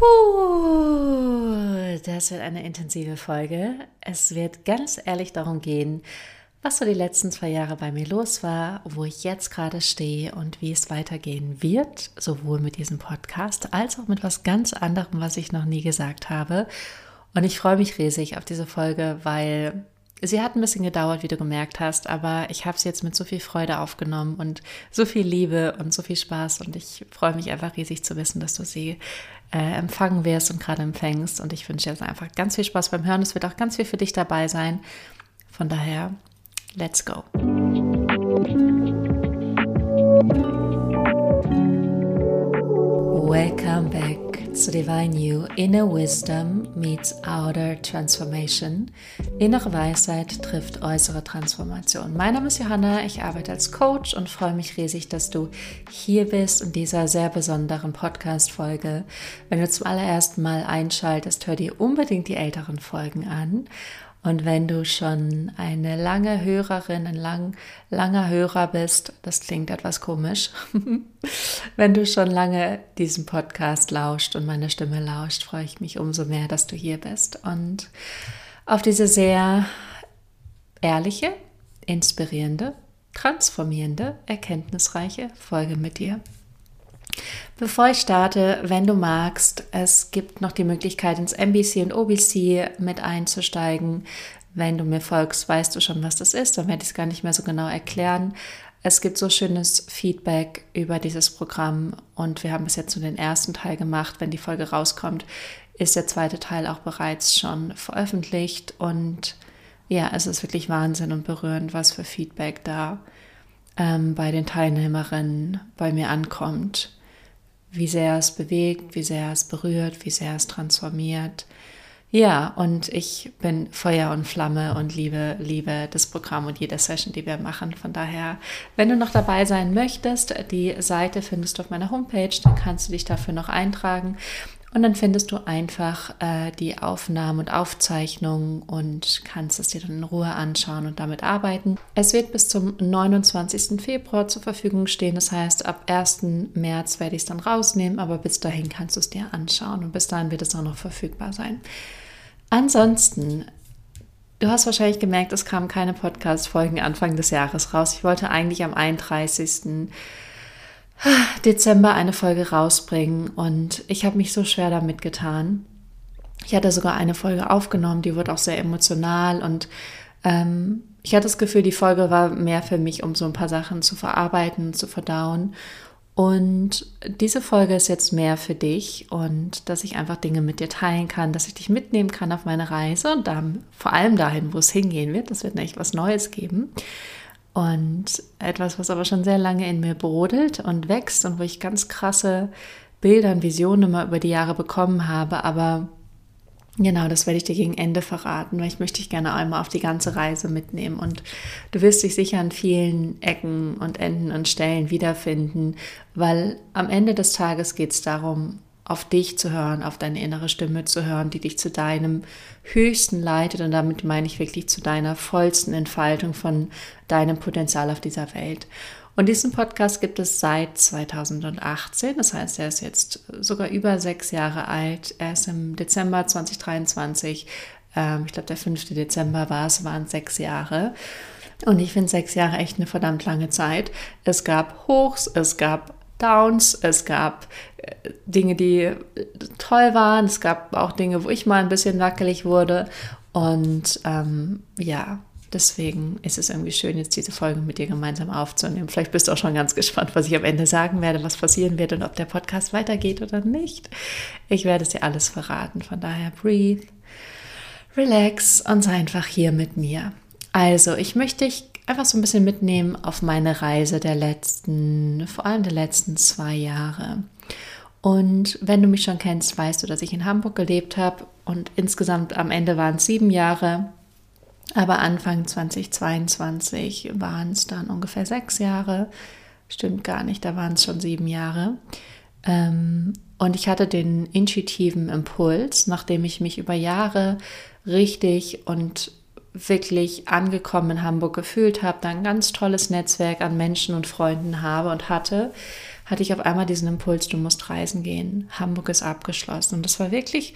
Puh, das wird eine intensive Folge. Es wird ganz ehrlich darum gehen, was so die letzten zwei Jahre bei mir los war, wo ich jetzt gerade stehe und wie es weitergehen wird, sowohl mit diesem Podcast als auch mit was ganz anderem, was ich noch nie gesagt habe. Und ich freue mich riesig auf diese Folge, weil Sie hat ein bisschen gedauert, wie du gemerkt hast, aber ich habe sie jetzt mit so viel Freude aufgenommen und so viel Liebe und so viel Spaß und ich freue mich einfach riesig zu wissen, dass du sie äh, empfangen wirst und gerade empfängst und ich wünsche dir jetzt einfach ganz viel Spaß beim Hören. Es wird auch ganz viel für dich dabei sein. Von daher, let's go. Welcome back zu Divine You Inner Wisdom meets Outer Transformation. Innere Weisheit trifft äußere Transformation. Mein Name ist Johanna, ich arbeite als Coach und freue mich riesig, dass du hier bist in dieser sehr besonderen Podcast-Folge. Wenn du zum allerersten Mal einschaltest, hör dir unbedingt die älteren Folgen an. Und wenn du schon eine lange Hörerin, ein lang, langer Hörer bist, das klingt etwas komisch, wenn du schon lange diesen Podcast lauscht und meine Stimme lauscht, freue ich mich umso mehr, dass du hier bist und auf diese sehr ehrliche, inspirierende, transformierende, erkenntnisreiche Folge mit dir. Bevor ich starte, wenn du magst, es gibt noch die Möglichkeit, ins MBC und OBC mit einzusteigen. Wenn du mir folgst, weißt du schon, was das ist, dann werde ich es gar nicht mehr so genau erklären. Es gibt so schönes Feedback über dieses Programm und wir haben bis jetzt nur den ersten Teil gemacht. Wenn die Folge rauskommt, ist der zweite Teil auch bereits schon veröffentlicht und ja, es ist wirklich Wahnsinn und berührend, was für Feedback da ähm, bei den Teilnehmerinnen bei mir ankommt wie sehr es bewegt, wie sehr es berührt, wie sehr es transformiert. Ja, und ich bin Feuer und Flamme und liebe, liebe das Programm und jede Session, die wir machen. Von daher, wenn du noch dabei sein möchtest, die Seite findest du auf meiner Homepage, dann kannst du dich dafür noch eintragen. Und dann findest du einfach äh, die Aufnahmen und Aufzeichnungen und kannst es dir dann in Ruhe anschauen und damit arbeiten. Es wird bis zum 29. Februar zur Verfügung stehen. Das heißt, ab 1. März werde ich es dann rausnehmen, aber bis dahin kannst du es dir anschauen und bis dahin wird es auch noch verfügbar sein. Ansonsten Du hast wahrscheinlich gemerkt, es kamen keine Podcast-Folgen Anfang des Jahres raus. Ich wollte eigentlich am 31. Dezember eine Folge rausbringen und ich habe mich so schwer damit getan. Ich hatte sogar eine Folge aufgenommen, die wurde auch sehr emotional und ähm, ich hatte das Gefühl, die Folge war mehr für mich, um so ein paar Sachen zu verarbeiten, zu verdauen. Und diese Folge ist jetzt mehr für dich und dass ich einfach Dinge mit dir teilen kann, dass ich dich mitnehmen kann auf meine Reise und dann vor allem dahin, wo es hingehen wird. Das wird echt was Neues geben. Und etwas, was aber schon sehr lange in mir brodelt und wächst und wo ich ganz krasse Bilder und Visionen immer über die Jahre bekommen habe. Aber genau, das werde ich dir gegen Ende verraten, weil ich möchte dich gerne einmal auf die ganze Reise mitnehmen. Und du wirst dich sicher an vielen Ecken und Enden und Stellen wiederfinden, weil am Ende des Tages geht es darum, auf dich zu hören, auf deine innere Stimme zu hören, die dich zu deinem Höchsten leitet. Und damit meine ich wirklich zu deiner vollsten Entfaltung von deinem Potenzial auf dieser Welt. Und diesen Podcast gibt es seit 2018. Das heißt, er ist jetzt sogar über sechs Jahre alt. Er ist im Dezember 2023. Ähm, ich glaube, der 5. Dezember war es, waren sechs Jahre. Und ich finde sechs Jahre echt eine verdammt lange Zeit. Es gab Hochs, es gab Downs, es gab äh, Dinge, die toll waren, es gab auch Dinge, wo ich mal ein bisschen wackelig wurde. Und ähm, ja, deswegen ist es irgendwie schön, jetzt diese Folge mit dir gemeinsam aufzunehmen. Vielleicht bist du auch schon ganz gespannt, was ich am Ende sagen werde, was passieren wird und ob der Podcast weitergeht oder nicht. Ich werde es dir alles verraten. Von daher, breathe, relax und sei einfach hier mit mir. Also, ich möchte dich einfach so ein bisschen mitnehmen auf meine Reise der letzten, vor allem der letzten zwei Jahre. Und wenn du mich schon kennst, weißt du, dass ich in Hamburg gelebt habe und insgesamt am Ende waren es sieben Jahre, aber Anfang 2022 waren es dann ungefähr sechs Jahre. Stimmt gar nicht, da waren es schon sieben Jahre. Ähm, und ich hatte den intuitiven Impuls, nachdem ich mich über Jahre richtig und wirklich angekommen in Hamburg gefühlt habe, da ein ganz tolles Netzwerk an Menschen und Freunden habe und hatte, hatte ich auf einmal diesen Impuls, du musst reisen gehen. Hamburg ist abgeschlossen. Und das war wirklich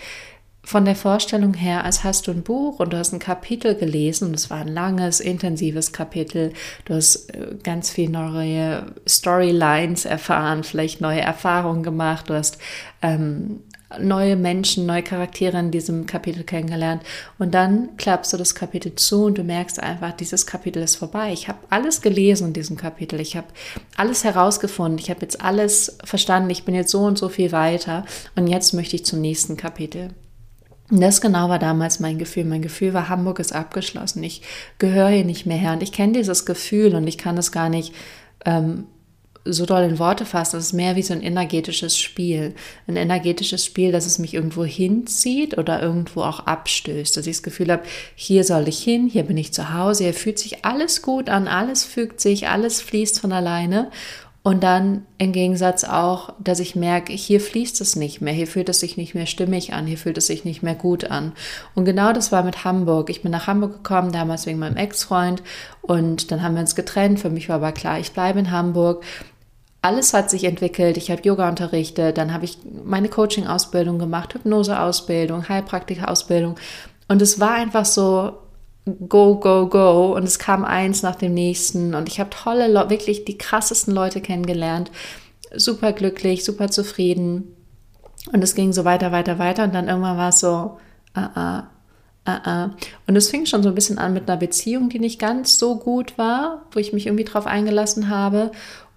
von der Vorstellung her, als hast du ein Buch und du hast ein Kapitel gelesen, es war ein langes, intensives Kapitel, du hast äh, ganz viel neue Storylines erfahren, vielleicht neue Erfahrungen gemacht, du hast ähm, neue Menschen, neue Charaktere in diesem Kapitel kennengelernt. Und dann klappst du das Kapitel zu und du merkst einfach, dieses Kapitel ist vorbei. Ich habe alles gelesen in diesem Kapitel. Ich habe alles herausgefunden. Ich habe jetzt alles verstanden. Ich bin jetzt so und so viel weiter. Und jetzt möchte ich zum nächsten Kapitel. Und das genau war damals mein Gefühl. Mein Gefühl war, Hamburg ist abgeschlossen. Ich gehöre hier nicht mehr her. Und ich kenne dieses Gefühl und ich kann es gar nicht ähm, so doll in Worte fassen. Das ist mehr wie so ein energetisches Spiel. Ein energetisches Spiel, dass es mich irgendwo hinzieht oder irgendwo auch abstößt. Dass ich das Gefühl habe, hier soll ich hin, hier bin ich zu Hause, hier fühlt sich alles gut an, alles fügt sich, alles fließt von alleine. Und dann im Gegensatz auch, dass ich merke, hier fließt es nicht mehr, hier fühlt es sich nicht mehr stimmig an, hier fühlt es sich nicht mehr gut an. Und genau das war mit Hamburg. Ich bin nach Hamburg gekommen, damals wegen meinem Ex-Freund und dann haben wir uns getrennt. Für mich war aber klar, ich bleibe in Hamburg alles hat sich entwickelt. Ich habe Yoga unterrichtet, dann habe ich meine Coaching-Ausbildung gemacht, Hypnose-Ausbildung, Heilpraktiker-Ausbildung. Und es war einfach so go, go, go. Und es kam eins nach dem nächsten. Und ich habe tolle, wirklich die krassesten Leute kennengelernt. Super glücklich, super zufrieden. Und es ging so weiter, weiter, weiter. Und dann irgendwann war es so, ah, ah, ah, ah. Und es fing schon so ein bisschen an mit einer Beziehung, die nicht ganz so gut war, wo ich mich irgendwie drauf eingelassen habe.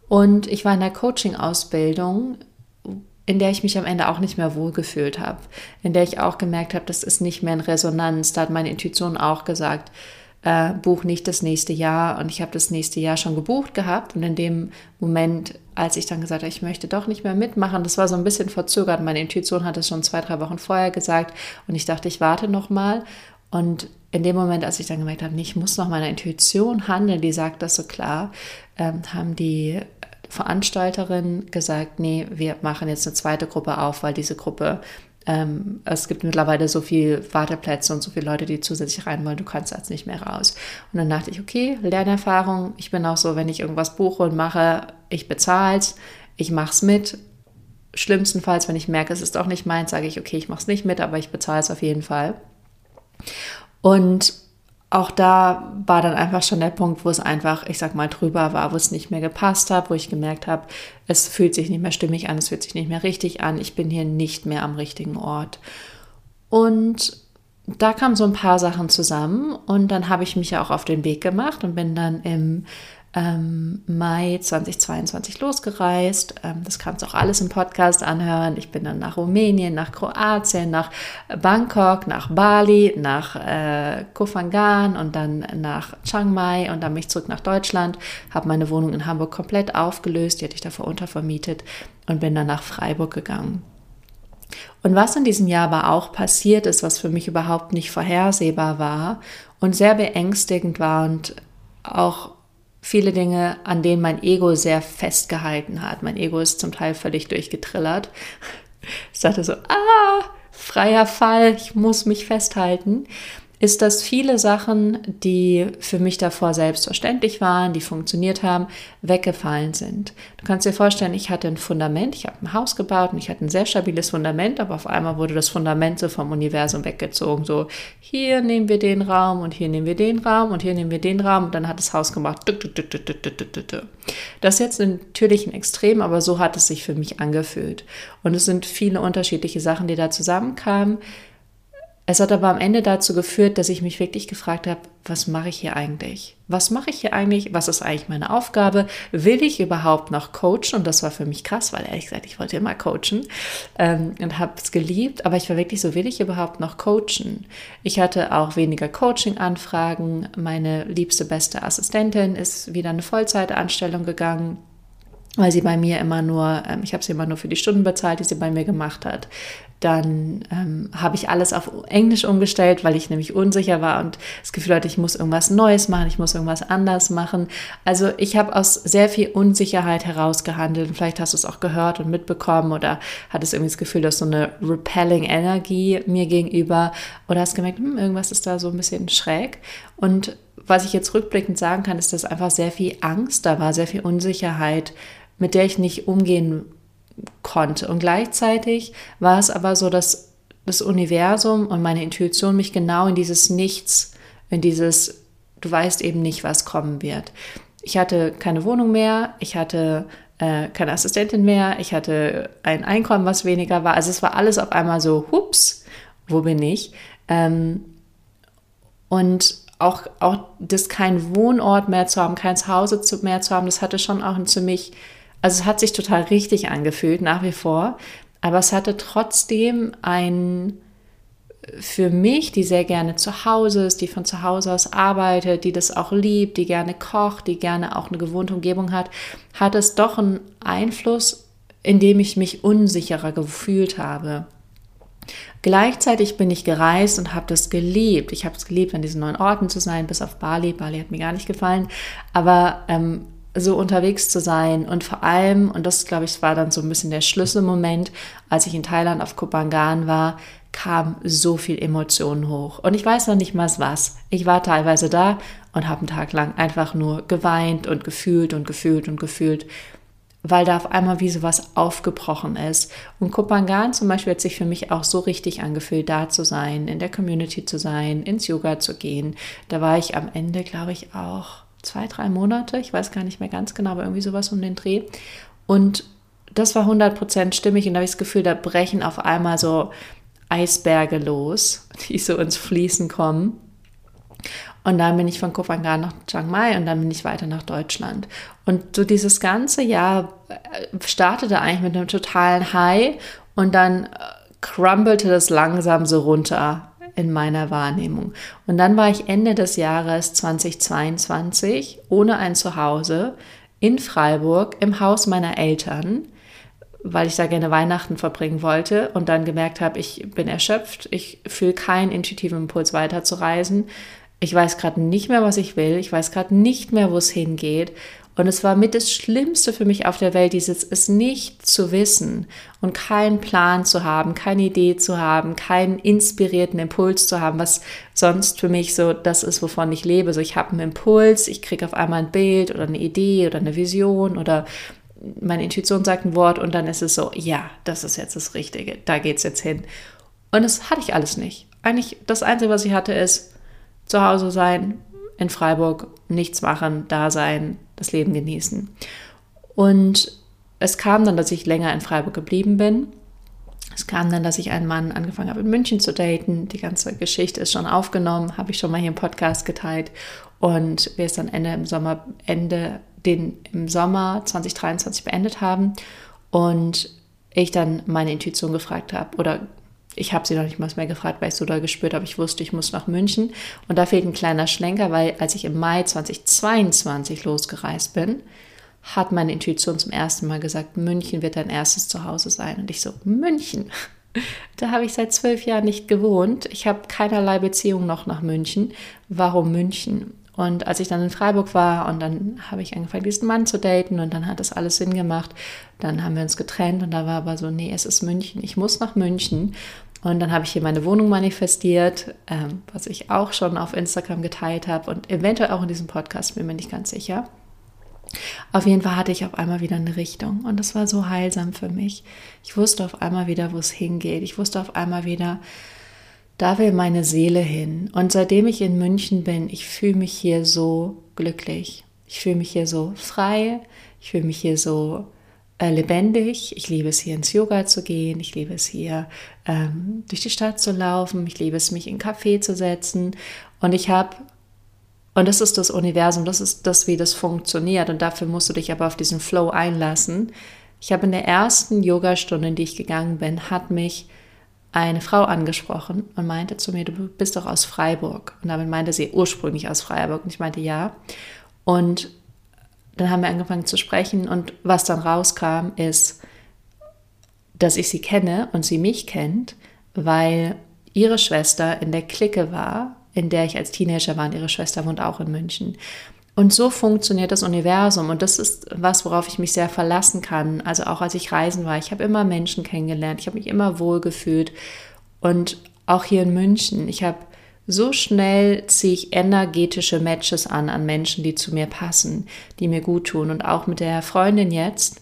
Und ich war in der Coaching-Ausbildung, in der ich mich am Ende auch nicht mehr wohlgefühlt habe, in der ich auch gemerkt habe, das ist nicht mehr in Resonanz. Da hat meine Intuition auch gesagt, äh, buch nicht das nächste Jahr. Und ich habe das nächste Jahr schon gebucht gehabt. Und in dem Moment, als ich dann gesagt habe, ich möchte doch nicht mehr mitmachen, das war so ein bisschen verzögert. Meine Intuition hat es schon zwei, drei Wochen vorher gesagt. Und ich dachte, ich warte noch mal. Und in dem Moment, als ich dann gemerkt habe, ich muss noch meiner Intuition handeln, die sagt das so klar, ähm, haben die Veranstalterin gesagt, nee, wir machen jetzt eine zweite Gruppe auf, weil diese Gruppe, ähm, es gibt mittlerweile so viele Warteplätze und so viele Leute, die zusätzlich rein wollen, du kannst jetzt nicht mehr raus. Und dann dachte ich, okay, Lernerfahrung, ich bin auch so, wenn ich irgendwas buche und mache, ich bezahle es, ich mache es mit. Schlimmstenfalls, wenn ich merke, es ist auch nicht meins, sage ich, okay, ich mache es nicht mit, aber ich bezahle es auf jeden Fall. Und auch da war dann einfach schon der Punkt, wo es einfach, ich sag mal, drüber war, wo es nicht mehr gepasst hat, wo ich gemerkt habe, es fühlt sich nicht mehr stimmig an, es fühlt sich nicht mehr richtig an, ich bin hier nicht mehr am richtigen Ort. Und da kamen so ein paar Sachen zusammen und dann habe ich mich ja auch auf den Weg gemacht und bin dann im ähm, Mai 2022 losgereist. Ähm, das kannst du auch alles im Podcast anhören. Ich bin dann nach Rumänien, nach Kroatien, nach Bangkok, nach Bali, nach äh, Kofangan und dann nach Chiang Mai und dann mich zurück nach Deutschland. Habe meine Wohnung in Hamburg komplett aufgelöst, die hatte ich davor untervermietet und bin dann nach Freiburg gegangen. Und was in diesem Jahr aber auch passiert ist, was für mich überhaupt nicht vorhersehbar war und sehr beängstigend war und auch viele Dinge, an denen mein Ego sehr festgehalten hat. Mein Ego ist zum Teil völlig durchgetrillert. Ich sagte so, ah, freier Fall, ich muss mich festhalten ist, dass viele Sachen, die für mich davor selbstverständlich waren, die funktioniert haben, weggefallen sind. Du kannst dir vorstellen, ich hatte ein Fundament, ich habe ein Haus gebaut und ich hatte ein sehr stabiles Fundament, aber auf einmal wurde das Fundament so vom Universum weggezogen. So, hier nehmen wir den Raum und hier nehmen wir den Raum und hier nehmen wir den Raum und dann hat das Haus gemacht. Das ist jetzt natürlich ein Extrem, aber so hat es sich für mich angefühlt. Und es sind viele unterschiedliche Sachen, die da zusammenkamen es hat aber am Ende dazu geführt, dass ich mich wirklich gefragt habe, was mache ich hier eigentlich? Was mache ich hier eigentlich? Was ist eigentlich meine Aufgabe? Will ich überhaupt noch coachen? Und das war für mich krass, weil ehrlich gesagt, ich wollte immer coachen ähm, und habe es geliebt. Aber ich war wirklich so, will ich überhaupt noch coachen? Ich hatte auch weniger Coaching-Anfragen. Meine liebste, beste Assistentin ist wieder eine Vollzeitanstellung gegangen. Weil sie bei mir immer nur, ähm, ich habe sie immer nur für die Stunden bezahlt, die sie bei mir gemacht hat. Dann ähm, habe ich alles auf Englisch umgestellt, weil ich nämlich unsicher war und das Gefühl hatte, ich muss irgendwas Neues machen, ich muss irgendwas anders machen. Also ich habe aus sehr viel Unsicherheit herausgehandelt. Vielleicht hast du es auch gehört und mitbekommen oder hattest irgendwie das Gefühl, dass so eine repelling Energie mir gegenüber oder hast gemerkt, hm, irgendwas ist da so ein bisschen schräg. Und was ich jetzt rückblickend sagen kann, ist, dass einfach sehr viel Angst da war, sehr viel Unsicherheit, mit der ich nicht umgehen konnte. Und gleichzeitig war es aber so, dass das Universum und meine Intuition mich genau in dieses Nichts, in dieses, du weißt eben nicht, was kommen wird. Ich hatte keine Wohnung mehr, ich hatte äh, keine Assistentin mehr, ich hatte ein Einkommen, was weniger war. Also es war alles auf einmal so, hups, wo bin ich? Ähm, und auch, auch das kein Wohnort mehr zu haben, kein Zuhause mehr zu haben, das hatte schon auch ein ziemlich also es hat sich total richtig angefühlt, nach wie vor, aber es hatte trotzdem ein, für mich, die sehr gerne zu Hause ist, die von zu Hause aus arbeitet, die das auch liebt, die gerne kocht, die gerne auch eine gewohnte Umgebung hat, hat es doch einen Einfluss, in dem ich mich unsicherer gefühlt habe. Gleichzeitig bin ich gereist und habe das geliebt. Ich habe es geliebt, an diesen neuen Orten zu sein, bis auf Bali. Bali hat mir gar nicht gefallen. Aber ähm, so unterwegs zu sein und vor allem, und das glaube ich war dann so ein bisschen der Schlüsselmoment, als ich in Thailand auf Kopangan war, kam so viel Emotionen hoch. Und ich weiß noch nicht mal was. Ich war teilweise da und habe einen Tag lang einfach nur geweint und gefühlt und gefühlt und gefühlt, weil da auf einmal wie sowas aufgebrochen ist. Und Kopangan zum Beispiel hat sich für mich auch so richtig angefühlt, da zu sein, in der Community zu sein, ins Yoga zu gehen. Da war ich am Ende, glaube ich, auch zwei, drei Monate, ich weiß gar nicht mehr ganz genau, aber irgendwie sowas um den Dreh. Und das war 100% stimmig und da habe ich das Gefühl, da brechen auf einmal so Eisberge los, die so ins Fließen kommen. Und dann bin ich von Kopangan nach Chiang Mai und dann bin ich weiter nach Deutschland. Und so dieses ganze Jahr äh, startete eigentlich mit einem totalen High und dann äh, crumbelte das langsam so runter in meiner Wahrnehmung. Und dann war ich Ende des Jahres 2022 ohne ein Zuhause in Freiburg im Haus meiner Eltern, weil ich da gerne Weihnachten verbringen wollte und dann gemerkt habe, ich bin erschöpft, ich fühle keinen intuitiven Impuls weiterzureisen. Ich weiß gerade nicht mehr, was ich will, ich weiß gerade nicht mehr, wo es hingeht und es war mit das Schlimmste für mich auf der Welt, dieses es nicht zu wissen und keinen Plan zu haben, keine Idee zu haben, keinen inspirierten Impuls zu haben, was sonst für mich so das ist, wovon ich lebe. So ich habe einen Impuls, ich kriege auf einmal ein Bild oder eine Idee oder eine Vision oder meine Intuition sagt ein Wort und dann ist es so, ja, das ist jetzt das Richtige, da geht es jetzt hin. Und das hatte ich alles nicht. Eigentlich das Einzige, was ich hatte, ist zu Hause sein, in Freiburg, nichts machen, da sein, das Leben genießen. Und es kam dann, dass ich länger in Freiburg geblieben bin. Es kam dann, dass ich einen Mann angefangen habe, in München zu daten. Die ganze Geschichte ist schon aufgenommen, habe ich schon mal hier im Podcast geteilt. Und wir es dann Ende im Sommer, Ende, den im Sommer 2023 beendet haben. Und ich dann meine Intuition gefragt habe oder ich habe sie noch nicht mal mehr gefragt, weil ich so da gespürt habe, ich wusste, ich muss nach München. Und da fehlt ein kleiner Schlenker, weil als ich im Mai 2022 losgereist bin, hat meine Intuition zum ersten Mal gesagt, München wird dein erstes Zuhause sein. Und ich so, München? Da habe ich seit zwölf Jahren nicht gewohnt. Ich habe keinerlei Beziehung noch nach München. Warum München? Und als ich dann in Freiburg war und dann habe ich angefangen, diesen Mann zu daten und dann hat das alles Sinn gemacht. Dann haben wir uns getrennt und da war aber so, nee, es ist München. Ich muss nach München. Und dann habe ich hier meine Wohnung manifestiert, ähm, was ich auch schon auf Instagram geteilt habe und eventuell auch in diesem Podcast, bin mir nicht ganz sicher. Auf jeden Fall hatte ich auf einmal wieder eine Richtung und das war so heilsam für mich. Ich wusste auf einmal wieder, wo es hingeht. Ich wusste auf einmal wieder, da will meine Seele hin. Und seitdem ich in München bin, ich fühle mich hier so glücklich. Ich fühle mich hier so frei. Ich fühle mich hier so lebendig. Ich liebe es hier ins Yoga zu gehen. Ich liebe es hier ähm, durch die Stadt zu laufen. Ich liebe es, mich in Café zu setzen. Und ich habe, und das ist das Universum, das ist das, wie das funktioniert. Und dafür musst du dich aber auf diesen Flow einlassen. Ich habe in der ersten Yogastunde, in die ich gegangen bin, hat mich eine Frau angesprochen und meinte zu mir, du bist doch aus Freiburg. Und damit meinte sie ursprünglich aus Freiburg. Und ich meinte ja. Und dann haben wir angefangen zu sprechen und was dann rauskam, ist, dass ich sie kenne und sie mich kennt, weil ihre Schwester in der Clique war, in der ich als Teenager war und ihre Schwester wohnt auch in München. Und so funktioniert das Universum und das ist was, worauf ich mich sehr verlassen kann. Also auch als ich reisen war, ich habe immer Menschen kennengelernt, ich habe mich immer wohl gefühlt und auch hier in München, ich habe so schnell ziehe ich energetische Matches an an Menschen, die zu mir passen, die mir gut tun. Und auch mit der Freundin jetzt,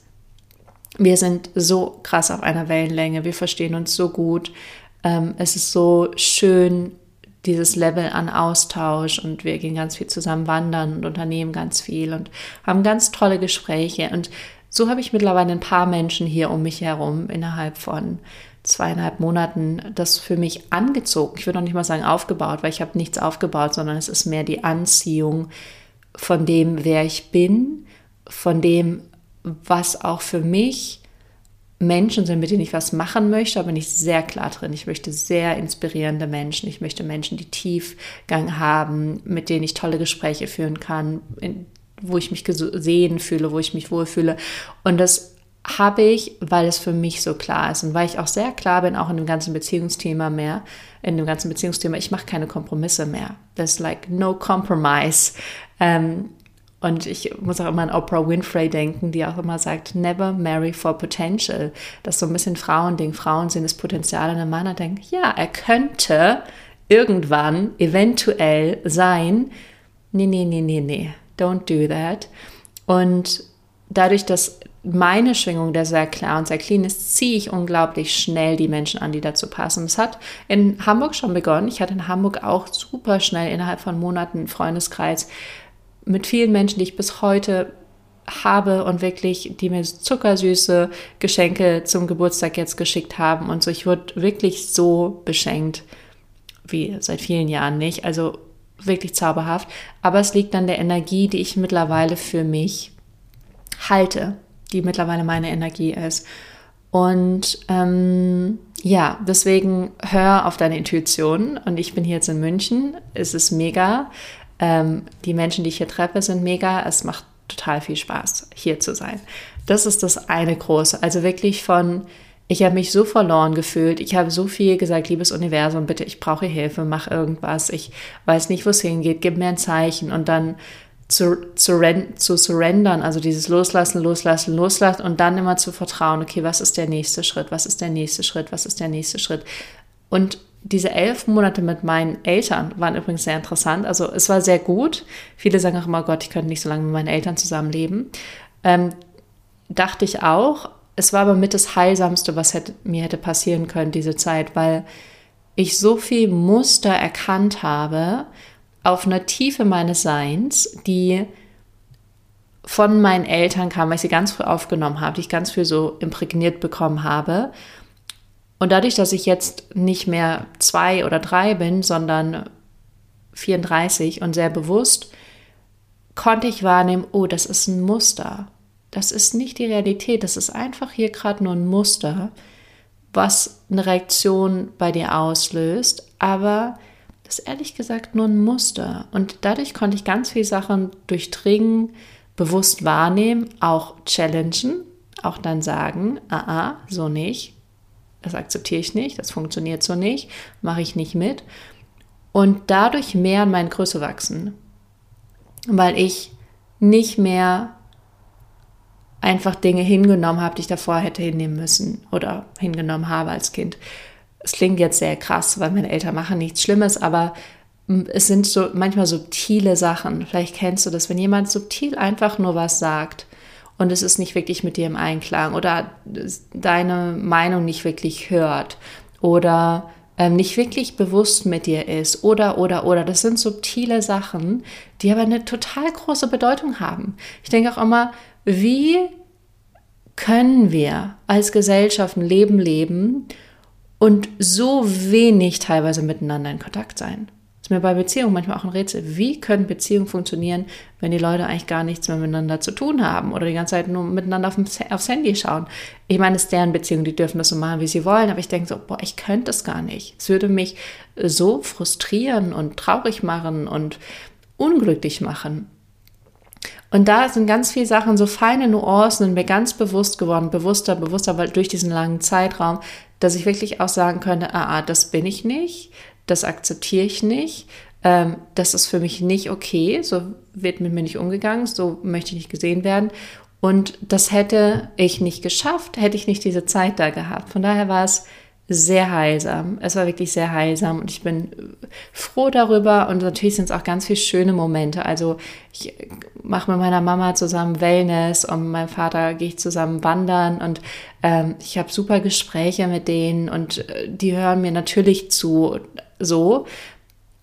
wir sind so krass auf einer Wellenlänge, wir verstehen uns so gut. Ähm, es ist so schön, dieses Level an Austausch und wir gehen ganz viel zusammen wandern und unternehmen ganz viel und haben ganz tolle Gespräche. Und so habe ich mittlerweile ein paar Menschen hier um mich herum innerhalb von zweieinhalb Monaten das für mich angezogen. Ich würde noch nicht mal sagen aufgebaut, weil ich habe nichts aufgebaut, sondern es ist mehr die Anziehung von dem, wer ich bin, von dem, was auch für mich Menschen sind, mit denen ich was machen möchte, aber bin ich sehr klar drin. Ich möchte sehr inspirierende Menschen. Ich möchte Menschen, die Tiefgang haben, mit denen ich tolle Gespräche führen kann, wo ich mich gesehen fühle, wo ich mich wohlfühle. Und das habe ich, weil es für mich so klar ist und weil ich auch sehr klar bin, auch in dem ganzen Beziehungsthema mehr, in dem ganzen Beziehungsthema, ich mache keine Kompromisse mehr. There's like no compromise. Ähm, und ich muss auch immer an Oprah Winfrey denken, die auch immer sagt, never marry for potential. Das ist so ein bisschen Frauending. Frauen sehen das Potenzial einem Mann und denken, ja, er könnte irgendwann eventuell sein. Nee, nee, nee, nee, nee. Don't do that. Und dadurch, dass meine Schwingung, der sehr klar und sehr clean ist, ziehe ich unglaublich schnell die Menschen an, die dazu passen. Es hat in Hamburg schon begonnen. Ich hatte in Hamburg auch super schnell innerhalb von Monaten einen Freundeskreis mit vielen Menschen, die ich bis heute habe und wirklich, die mir zuckersüße Geschenke zum Geburtstag jetzt geschickt haben und so. Ich wurde wirklich so beschenkt wie seit vielen Jahren nicht. Also wirklich zauberhaft. Aber es liegt an der Energie, die ich mittlerweile für mich halte die mittlerweile meine Energie ist. Und ähm, ja, deswegen hör auf deine Intuition. Und ich bin hier jetzt in München. Es ist mega. Ähm, die Menschen, die ich hier treffe, sind mega. Es macht total viel Spaß, hier zu sein. Das ist das eine große. Also wirklich von, ich habe mich so verloren gefühlt. Ich habe so viel gesagt, liebes Universum, bitte, ich brauche Hilfe, mach irgendwas. Ich weiß nicht, wo es hingeht, gib mir ein Zeichen. Und dann zu, zu, zu surrendern, also dieses Loslassen, Loslassen, Loslassen und dann immer zu vertrauen, okay, was ist der nächste Schritt, was ist der nächste Schritt, was ist der nächste Schritt. Und diese elf Monate mit meinen Eltern waren übrigens sehr interessant. Also es war sehr gut. Viele sagen auch immer, Gott, ich könnte nicht so lange mit meinen Eltern zusammenleben. Ähm, dachte ich auch. Es war aber mit das Heilsamste, was hätte, mir hätte passieren können, diese Zeit, weil ich so viel Muster erkannt habe auf einer Tiefe meines Seins, die von meinen Eltern kam, weil ich sie ganz früh aufgenommen habe, die ich ganz früh so imprägniert bekommen habe. Und dadurch, dass ich jetzt nicht mehr zwei oder drei bin, sondern 34 und sehr bewusst, konnte ich wahrnehmen, oh, das ist ein Muster. Das ist nicht die Realität, das ist einfach hier gerade nur ein Muster, was eine Reaktion bei dir auslöst, aber das ist ehrlich gesagt nur ein Muster. Und dadurch konnte ich ganz viele Sachen durchdringen, bewusst wahrnehmen, auch challengen, auch dann sagen, ah, ah, so nicht, das akzeptiere ich nicht, das funktioniert so nicht, mache ich nicht mit. Und dadurch mehr an meine Größe wachsen, weil ich nicht mehr einfach Dinge hingenommen habe, die ich davor hätte hinnehmen müssen oder hingenommen habe als Kind es klingt jetzt sehr krass, weil meine Eltern machen nichts Schlimmes, aber es sind so manchmal subtile Sachen. Vielleicht kennst du das, wenn jemand subtil einfach nur was sagt und es ist nicht wirklich mit dir im Einklang oder deine Meinung nicht wirklich hört oder ähm, nicht wirklich bewusst mit dir ist oder, oder, oder. Das sind subtile Sachen, die aber eine total große Bedeutung haben. Ich denke auch immer, wie können wir als Gesellschaft ein Leben leben, und so wenig teilweise miteinander in Kontakt sein. Das ist mir bei Beziehungen manchmal auch ein Rätsel. Wie können Beziehungen funktionieren, wenn die Leute eigentlich gar nichts mehr miteinander zu tun haben oder die ganze Zeit nur miteinander auf aufs Handy schauen? Ich meine, es ist deren Beziehung, die dürfen das so machen, wie sie wollen, aber ich denke so, boah, ich könnte das gar nicht. Es würde mich so frustrieren und traurig machen und unglücklich machen. Und da sind ganz viele Sachen, so feine Nuancen, mir ganz bewusst geworden, bewusster, bewusster, weil durch diesen langen Zeitraum, dass ich wirklich auch sagen könnte, ah, ah das bin ich nicht, das akzeptiere ich nicht, ähm, das ist für mich nicht okay, so wird mit mir nicht umgegangen, so möchte ich nicht gesehen werden. Und das hätte ich nicht geschafft, hätte ich nicht diese Zeit da gehabt. Von daher war es sehr heilsam. Es war wirklich sehr heilsam und ich bin froh darüber und natürlich sind es auch ganz viele schöne Momente. Also ich mache mit meiner Mama zusammen Wellness und mit meinem Vater gehe ich zusammen wandern und ähm, ich habe super Gespräche mit denen und äh, die hören mir natürlich zu, so,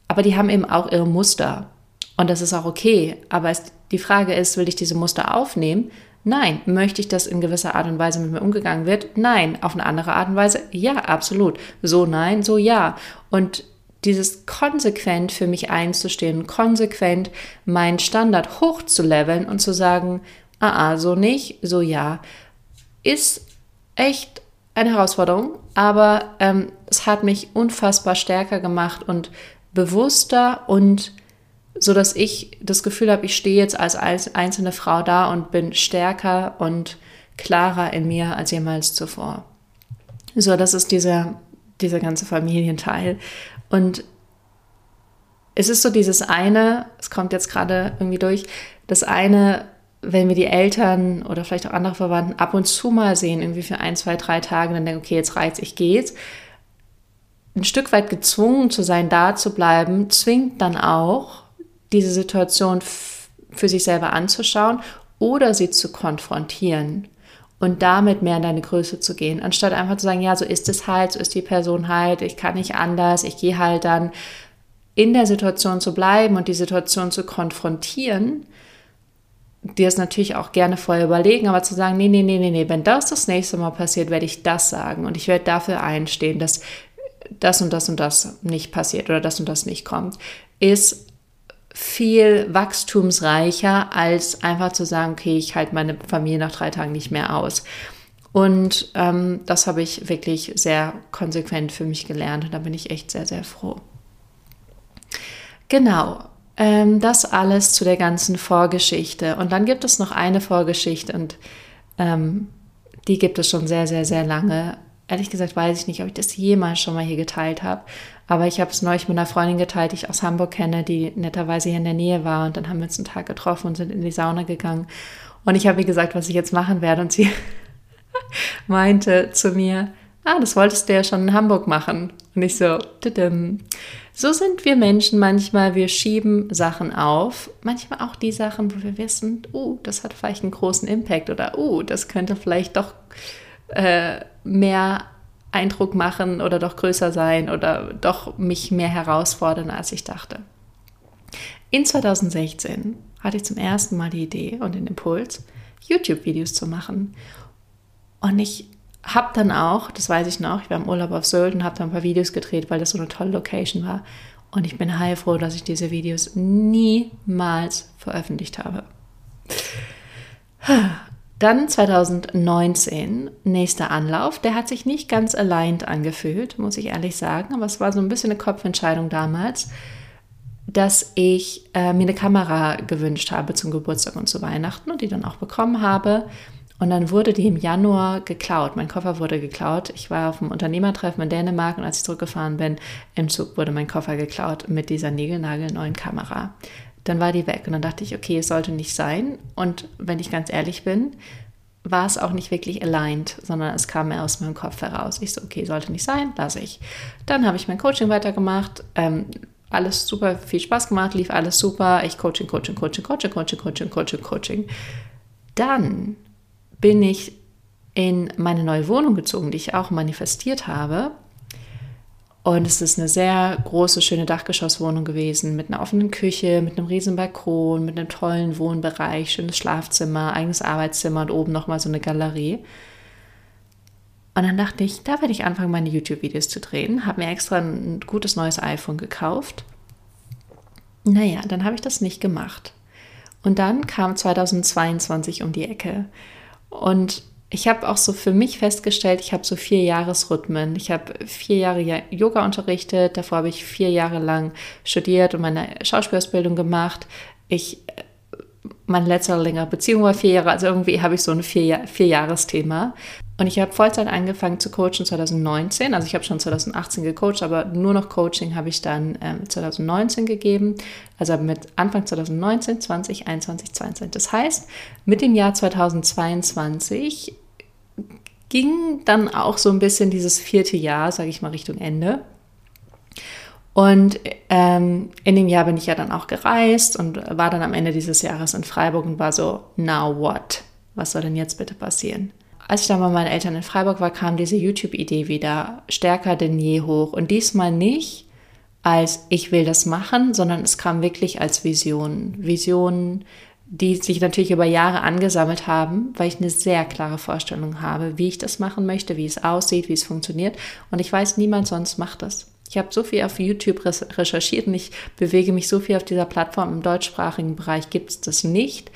aber die haben eben auch ihre Muster und das ist auch okay. Aber es, die Frage ist, will ich diese Muster aufnehmen Nein. Möchte ich, dass in gewisser Art und Weise mit mir umgegangen wird? Nein. Auf eine andere Art und Weise? Ja, absolut. So nein, so ja. Und dieses konsequent für mich einzustehen, konsequent meinen Standard hochzuleveln und zu sagen, ah, ah, so nicht, so ja, ist echt eine Herausforderung, aber ähm, es hat mich unfassbar stärker gemacht und bewusster und so dass ich das Gefühl habe, ich stehe jetzt als einzelne Frau da und bin stärker und klarer in mir als jemals zuvor. So, das ist dieser, dieser ganze Familienteil. Und es ist so dieses eine, es kommt jetzt gerade irgendwie durch, das eine, wenn wir die Eltern oder vielleicht auch andere Verwandten ab und zu mal sehen, irgendwie für ein, zwei, drei Tage, dann denken, okay, jetzt reizt, ich geht's. Ein Stück weit gezwungen zu sein, da zu bleiben, zwingt dann auch, diese Situation für sich selber anzuschauen oder sie zu konfrontieren und damit mehr in deine Größe zu gehen, anstatt einfach zu sagen, ja, so ist es halt, so ist die Person halt, ich kann nicht anders, ich gehe halt dann in der Situation zu bleiben und die Situation zu konfrontieren, dir es natürlich auch gerne vorher überlegen, aber zu sagen, nee, nee, nee, nee, nee, wenn das das nächste Mal passiert, werde ich das sagen und ich werde dafür einstehen, dass das und das und das nicht passiert oder das und das nicht kommt, ist viel wachstumsreicher, als einfach zu sagen, okay, ich halte meine Familie nach drei Tagen nicht mehr aus. Und ähm, das habe ich wirklich sehr konsequent für mich gelernt und da bin ich echt sehr, sehr froh. Genau, ähm, das alles zu der ganzen Vorgeschichte. Und dann gibt es noch eine Vorgeschichte und ähm, die gibt es schon sehr, sehr, sehr lange. Ehrlich gesagt weiß ich nicht, ob ich das jemals schon mal hier geteilt habe. Aber ich habe es neulich mit einer Freundin geteilt, die ich aus Hamburg kenne, die netterweise hier in der Nähe war. Und dann haben wir uns einen Tag getroffen und sind in die Sauna gegangen. Und ich habe ihr gesagt, was ich jetzt machen werde. Und sie meinte zu mir, ah, das wolltest du ja schon in Hamburg machen. Und ich so, tidim. so sind wir Menschen manchmal. Wir schieben Sachen auf. Manchmal auch die Sachen, wo wir wissen, uh, das hat vielleicht einen großen Impact oder uh, das könnte vielleicht doch äh, mehr Eindruck machen oder doch größer sein oder doch mich mehr herausfordern, als ich dachte. In 2016 hatte ich zum ersten Mal die Idee und den Impuls, YouTube-Videos zu machen. Und ich habe dann auch, das weiß ich noch, ich war im Urlaub auf Sylt und habe da ein paar Videos gedreht, weil das so eine tolle Location war. Und ich bin heilfroh, dass ich diese Videos niemals veröffentlicht habe. Dann 2019, nächster Anlauf. Der hat sich nicht ganz aligned angefühlt, muss ich ehrlich sagen, aber es war so ein bisschen eine Kopfentscheidung damals, dass ich äh, mir eine Kamera gewünscht habe zum Geburtstag und zu Weihnachten und die dann auch bekommen habe. Und dann wurde die im Januar geklaut. Mein Koffer wurde geklaut. Ich war auf einem Unternehmertreffen in Dänemark und als ich zurückgefahren bin, im Zug wurde mein Koffer geklaut mit dieser neuen Kamera dann war die weg. Und dann dachte ich, okay, es sollte nicht sein. Und wenn ich ganz ehrlich bin, war es auch nicht wirklich aligned, sondern es kam mehr aus meinem Kopf heraus. Ich so, okay, sollte nicht sein, lasse ich. Dann habe ich mein Coaching weitergemacht. Ähm, alles super, viel Spaß gemacht, lief alles super. Ich Coaching, Coaching, Coaching, Coaching, Coaching, Coaching, Coaching, Coaching. Dann bin ich in meine neue Wohnung gezogen, die ich auch manifestiert habe. Und es ist eine sehr große, schöne Dachgeschosswohnung gewesen mit einer offenen Küche, mit einem riesen Balkon, mit einem tollen Wohnbereich, schönes Schlafzimmer, eigenes Arbeitszimmer und oben nochmal so eine Galerie. Und dann dachte ich, da werde ich anfangen, meine YouTube-Videos zu drehen. Habe mir extra ein gutes neues iPhone gekauft. Naja, dann habe ich das nicht gemacht. Und dann kam 2022 um die Ecke. Und ich habe auch so für mich festgestellt, ich habe so vier Jahresrhythmen. Ich habe vier Jahre Yoga unterrichtet, davor habe ich vier Jahre lang studiert und meine Schauspielausbildung gemacht. Ich meine letzte längere Beziehung war vier Jahre, also irgendwie habe ich so ein vier, vier Jahres-Thema. Und ich habe Vollzeit angefangen zu coachen 2019. Also ich habe schon 2018 gecoacht, aber nur noch Coaching habe ich dann ähm, 2019 gegeben. Also mit Anfang 2019, 20, 21, 22. Das heißt, mit dem Jahr 2022 ging dann auch so ein bisschen dieses vierte Jahr, sage ich mal, Richtung Ende. Und ähm, in dem Jahr bin ich ja dann auch gereist und war dann am Ende dieses Jahres in Freiburg und war so, now what? Was soll denn jetzt bitte passieren? Als ich dann bei meinen Eltern in Freiburg war, kam diese YouTube-Idee wieder stärker denn je hoch. Und diesmal nicht als ich will das machen, sondern es kam wirklich als Vision. Visionen, die sich natürlich über Jahre angesammelt haben, weil ich eine sehr klare Vorstellung habe, wie ich das machen möchte, wie es aussieht, wie es funktioniert. Und ich weiß, niemand sonst macht das. Ich habe so viel auf YouTube recherchiert und ich bewege mich so viel auf dieser Plattform. Im deutschsprachigen Bereich gibt es das nicht.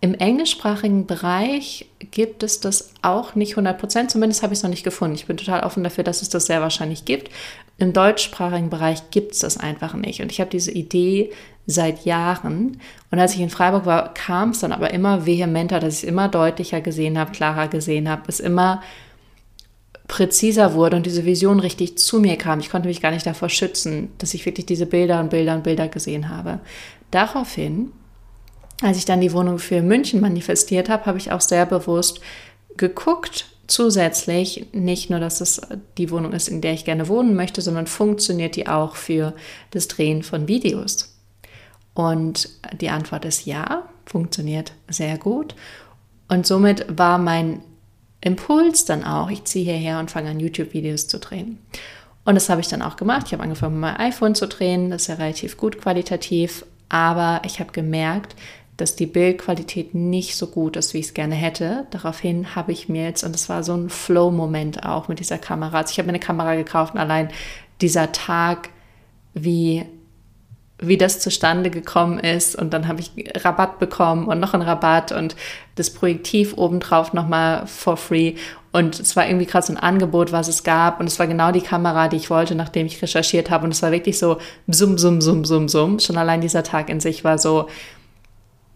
Im englischsprachigen Bereich gibt es das auch nicht 100 Prozent. Zumindest habe ich es noch nicht gefunden. Ich bin total offen dafür, dass es das sehr wahrscheinlich gibt. Im deutschsprachigen Bereich gibt es das einfach nicht. Und ich habe diese Idee seit Jahren. Und als ich in Freiburg war, kam es dann aber immer vehementer, dass ich es immer deutlicher gesehen habe, klarer gesehen habe, es immer präziser wurde und diese Vision richtig zu mir kam. Ich konnte mich gar nicht davor schützen, dass ich wirklich diese Bilder und Bilder und Bilder gesehen habe. Daraufhin, als ich dann die Wohnung für München manifestiert habe, habe ich auch sehr bewusst geguckt, zusätzlich nicht nur, dass es die Wohnung ist, in der ich gerne wohnen möchte, sondern funktioniert die auch für das Drehen von Videos. Und die Antwort ist ja, funktioniert sehr gut. Und somit war mein Impuls dann auch, ich ziehe hierher und fange an, YouTube-Videos zu drehen. Und das habe ich dann auch gemacht. Ich habe angefangen, mein iPhone zu drehen. Das ist ja relativ gut qualitativ. Aber ich habe gemerkt, dass die Bildqualität nicht so gut ist, wie ich es gerne hätte. Daraufhin habe ich mir jetzt, und das war so ein Flow-Moment auch mit dieser Kamera. Also ich habe mir eine Kamera gekauft und allein dieser Tag, wie wie das zustande gekommen ist. Und dann habe ich Rabatt bekommen und noch einen Rabatt und das Projektiv obendrauf nochmal for free. Und es war irgendwie gerade so ein Angebot, was es gab. Und es war genau die Kamera, die ich wollte, nachdem ich recherchiert habe. Und es war wirklich so summ, summ, summ, summ, summ. Schon allein dieser Tag in sich war so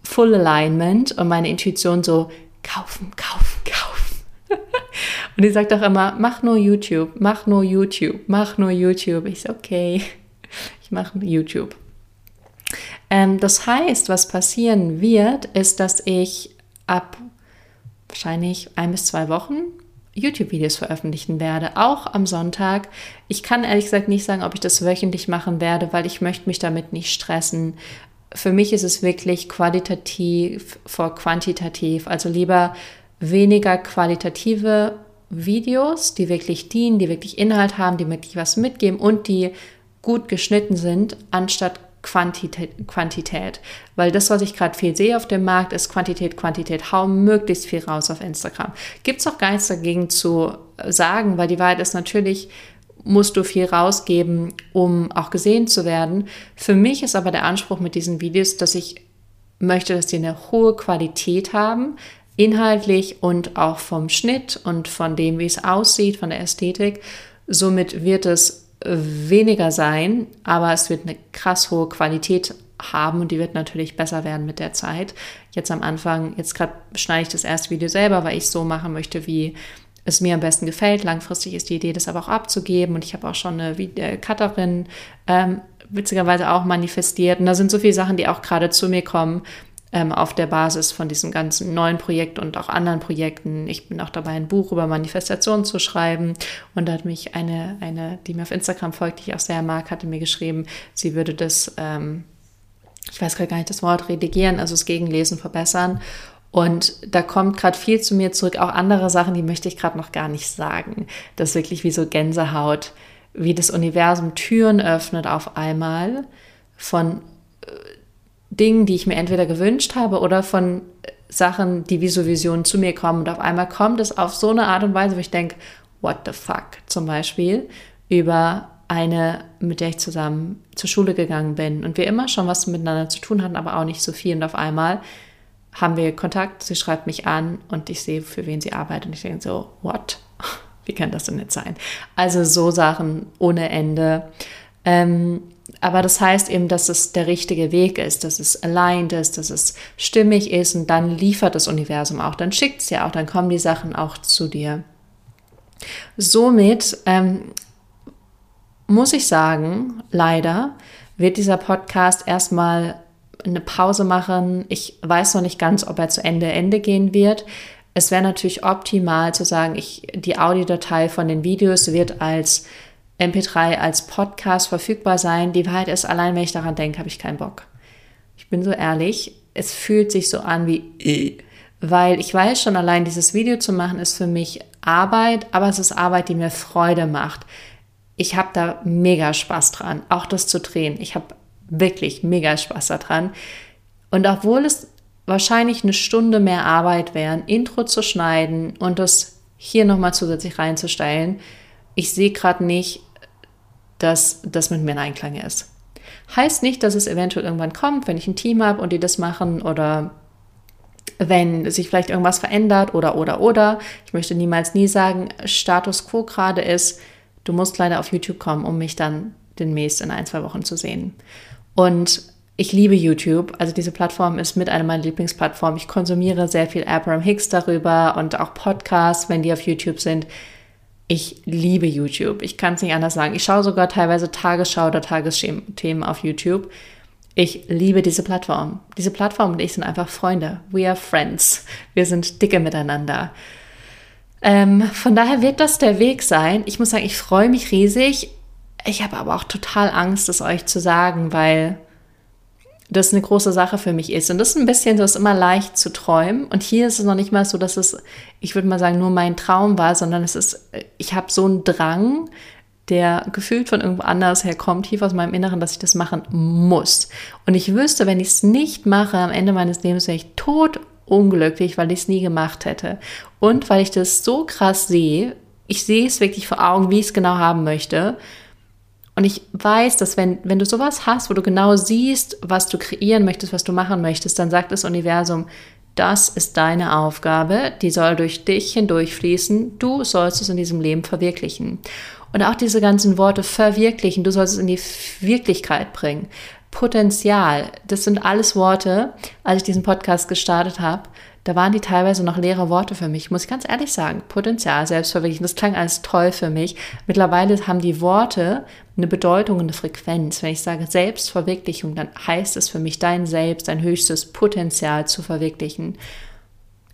Full Alignment und meine Intuition so kaufen, kaufen, kaufen. und die sagt auch immer, mach nur YouTube, mach nur YouTube, mach nur YouTube. Ich so, okay, ich mache YouTube. Ähm, das heißt, was passieren wird, ist, dass ich ab wahrscheinlich ein bis zwei Wochen YouTube-Videos veröffentlichen werde, auch am Sonntag. Ich kann ehrlich gesagt nicht sagen, ob ich das wöchentlich machen werde, weil ich möchte mich damit nicht stressen. Für mich ist es wirklich qualitativ vor quantitativ, also lieber weniger qualitative Videos, die wirklich dienen, die wirklich Inhalt haben, die wirklich was mitgeben und die gut geschnitten sind, anstatt Quantität, Quantität. Weil das, was ich gerade viel sehe auf dem Markt, ist Quantität, Quantität. Hau möglichst viel raus auf Instagram. Gibt es auch gar nichts dagegen zu sagen, weil die Wahrheit ist natürlich, musst du viel rausgeben, um auch gesehen zu werden. Für mich ist aber der Anspruch mit diesen Videos, dass ich möchte, dass die eine hohe Qualität haben, inhaltlich und auch vom Schnitt und von dem, wie es aussieht, von der Ästhetik. Somit wird es weniger sein, aber es wird eine krass hohe Qualität haben und die wird natürlich besser werden mit der Zeit. Jetzt am Anfang, jetzt gerade schneide ich das erste Video selber, weil ich es so machen möchte, wie es mir am besten gefällt. Langfristig ist die Idee, das aber auch abzugeben und ich habe auch schon eine äh, Cutterin ähm, witzigerweise auch manifestiert und da sind so viele Sachen, die auch gerade zu mir kommen, ähm, auf der Basis von diesem ganzen neuen Projekt und auch anderen Projekten. Ich bin auch dabei, ein Buch über Manifestation zu schreiben. Und da hat mich eine, eine, die mir auf Instagram folgt, die ich auch sehr mag, hatte mir geschrieben, sie würde das, ähm, ich weiß gar nicht das Wort, redigieren, also das Gegenlesen verbessern. Und da kommt gerade viel zu mir zurück, auch andere Sachen, die möchte ich gerade noch gar nicht sagen. Das ist wirklich wie so Gänsehaut, wie das Universum Türen öffnet auf einmal von Dingen, die ich mir entweder gewünscht habe oder von Sachen, die wie so Visionen zu mir kommen. Und auf einmal kommt es auf so eine Art und Weise, wo ich denke, what the fuck? Zum Beispiel über eine, mit der ich zusammen zur Schule gegangen bin und wir immer schon was miteinander zu tun hatten, aber auch nicht so viel. Und auf einmal haben wir Kontakt, sie schreibt mich an und ich sehe, für wen sie arbeitet. Und ich denke so, what? Wie kann das denn nicht sein? Also so Sachen ohne Ende. Ähm, aber das heißt eben, dass es der richtige Weg ist, dass es aligned ist, dass es stimmig ist und dann liefert das Universum auch, dann schickt es ja auch, dann kommen die Sachen auch zu dir. Somit ähm, muss ich sagen, leider wird dieser Podcast erstmal eine Pause machen. Ich weiß noch nicht ganz, ob er zu Ende Ende gehen wird. Es wäre natürlich optimal zu sagen, ich, die Audiodatei von den Videos wird als MP3 als Podcast verfügbar sein. Die Wahrheit ist, allein wenn ich daran denke, habe ich keinen Bock. Ich bin so ehrlich, es fühlt sich so an wie, äh, weil ich weiß schon, allein dieses Video zu machen ist für mich Arbeit, aber es ist Arbeit, die mir Freude macht. Ich habe da mega Spaß dran, auch das zu drehen. Ich habe wirklich mega Spaß daran. Und obwohl es wahrscheinlich eine Stunde mehr Arbeit wäre, ein Intro zu schneiden und das hier nochmal zusätzlich reinzustellen, ich sehe gerade nicht, dass das mit mir in Einklang ist. Heißt nicht, dass es eventuell irgendwann kommt, wenn ich ein Team habe und die das machen oder wenn sich vielleicht irgendwas verändert oder oder oder. Ich möchte niemals nie sagen, Status quo gerade ist, du musst leider auf YouTube kommen, um mich dann demnächst in ein, zwei Wochen zu sehen. Und ich liebe YouTube. Also diese Plattform ist mit einer meiner Lieblingsplattformen. Ich konsumiere sehr viel Abraham Hicks darüber und auch Podcasts, wenn die auf YouTube sind. Ich liebe YouTube. Ich kann es nicht anders sagen. Ich schaue sogar teilweise Tagesschau oder Tagesthemen auf YouTube. Ich liebe diese Plattform. Diese Plattform und ich sind einfach Freunde. We are friends. Wir sind dicke miteinander. Ähm, von daher wird das der Weg sein. Ich muss sagen, ich freue mich riesig. Ich habe aber auch total Angst, es euch zu sagen, weil das eine große Sache für mich ist. Und das ist ein bisschen so, ist immer leicht zu träumen. Und hier ist es noch nicht mal so, dass es, ich würde mal sagen, nur mein Traum war, sondern es ist, ich habe so einen Drang, der gefühlt von irgendwo anders herkommt, tief aus meinem Inneren, dass ich das machen muss. Und ich wüsste, wenn ich es nicht mache, am Ende meines Lebens wäre ich tot unglücklich, weil ich es nie gemacht hätte. Und weil ich das so krass sehe, ich sehe es wirklich vor Augen, wie ich es genau haben möchte. Und ich weiß, dass wenn, wenn du sowas hast, wo du genau siehst, was du kreieren möchtest, was du machen möchtest, dann sagt das Universum, das ist deine Aufgabe, die soll durch dich hindurchfließen, du sollst es in diesem Leben verwirklichen. Und auch diese ganzen Worte verwirklichen, du sollst es in die Wirklichkeit bringen. Potenzial, das sind alles Worte, als ich diesen Podcast gestartet habe, da waren die teilweise noch leere Worte für mich, muss ich ganz ehrlich sagen. Potenzial, Selbstverwirklichung, das klang alles toll für mich. Mittlerweile haben die Worte eine Bedeutung, eine Frequenz. Wenn ich sage Selbstverwirklichung, dann heißt es für mich, dein Selbst, dein höchstes Potenzial zu verwirklichen.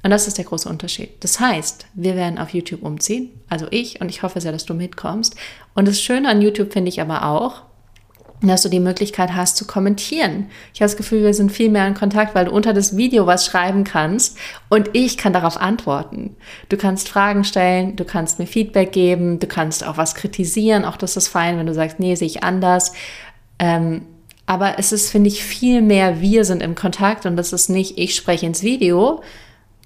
Und das ist der große Unterschied. Das heißt, wir werden auf YouTube umziehen, also ich, und ich hoffe sehr, dass du mitkommst. Und das Schöne an YouTube finde ich aber auch, dass du die Möglichkeit hast zu kommentieren. Ich habe das Gefühl, wir sind viel mehr in Kontakt, weil du unter das Video was schreiben kannst und ich kann darauf antworten. Du kannst Fragen stellen, du kannst mir Feedback geben, du kannst auch was kritisieren. Auch das ist fein, wenn du sagst, nee, sehe ich anders. Ähm, aber es ist, finde ich, viel mehr, wir sind im Kontakt und das ist nicht, ich spreche ins Video,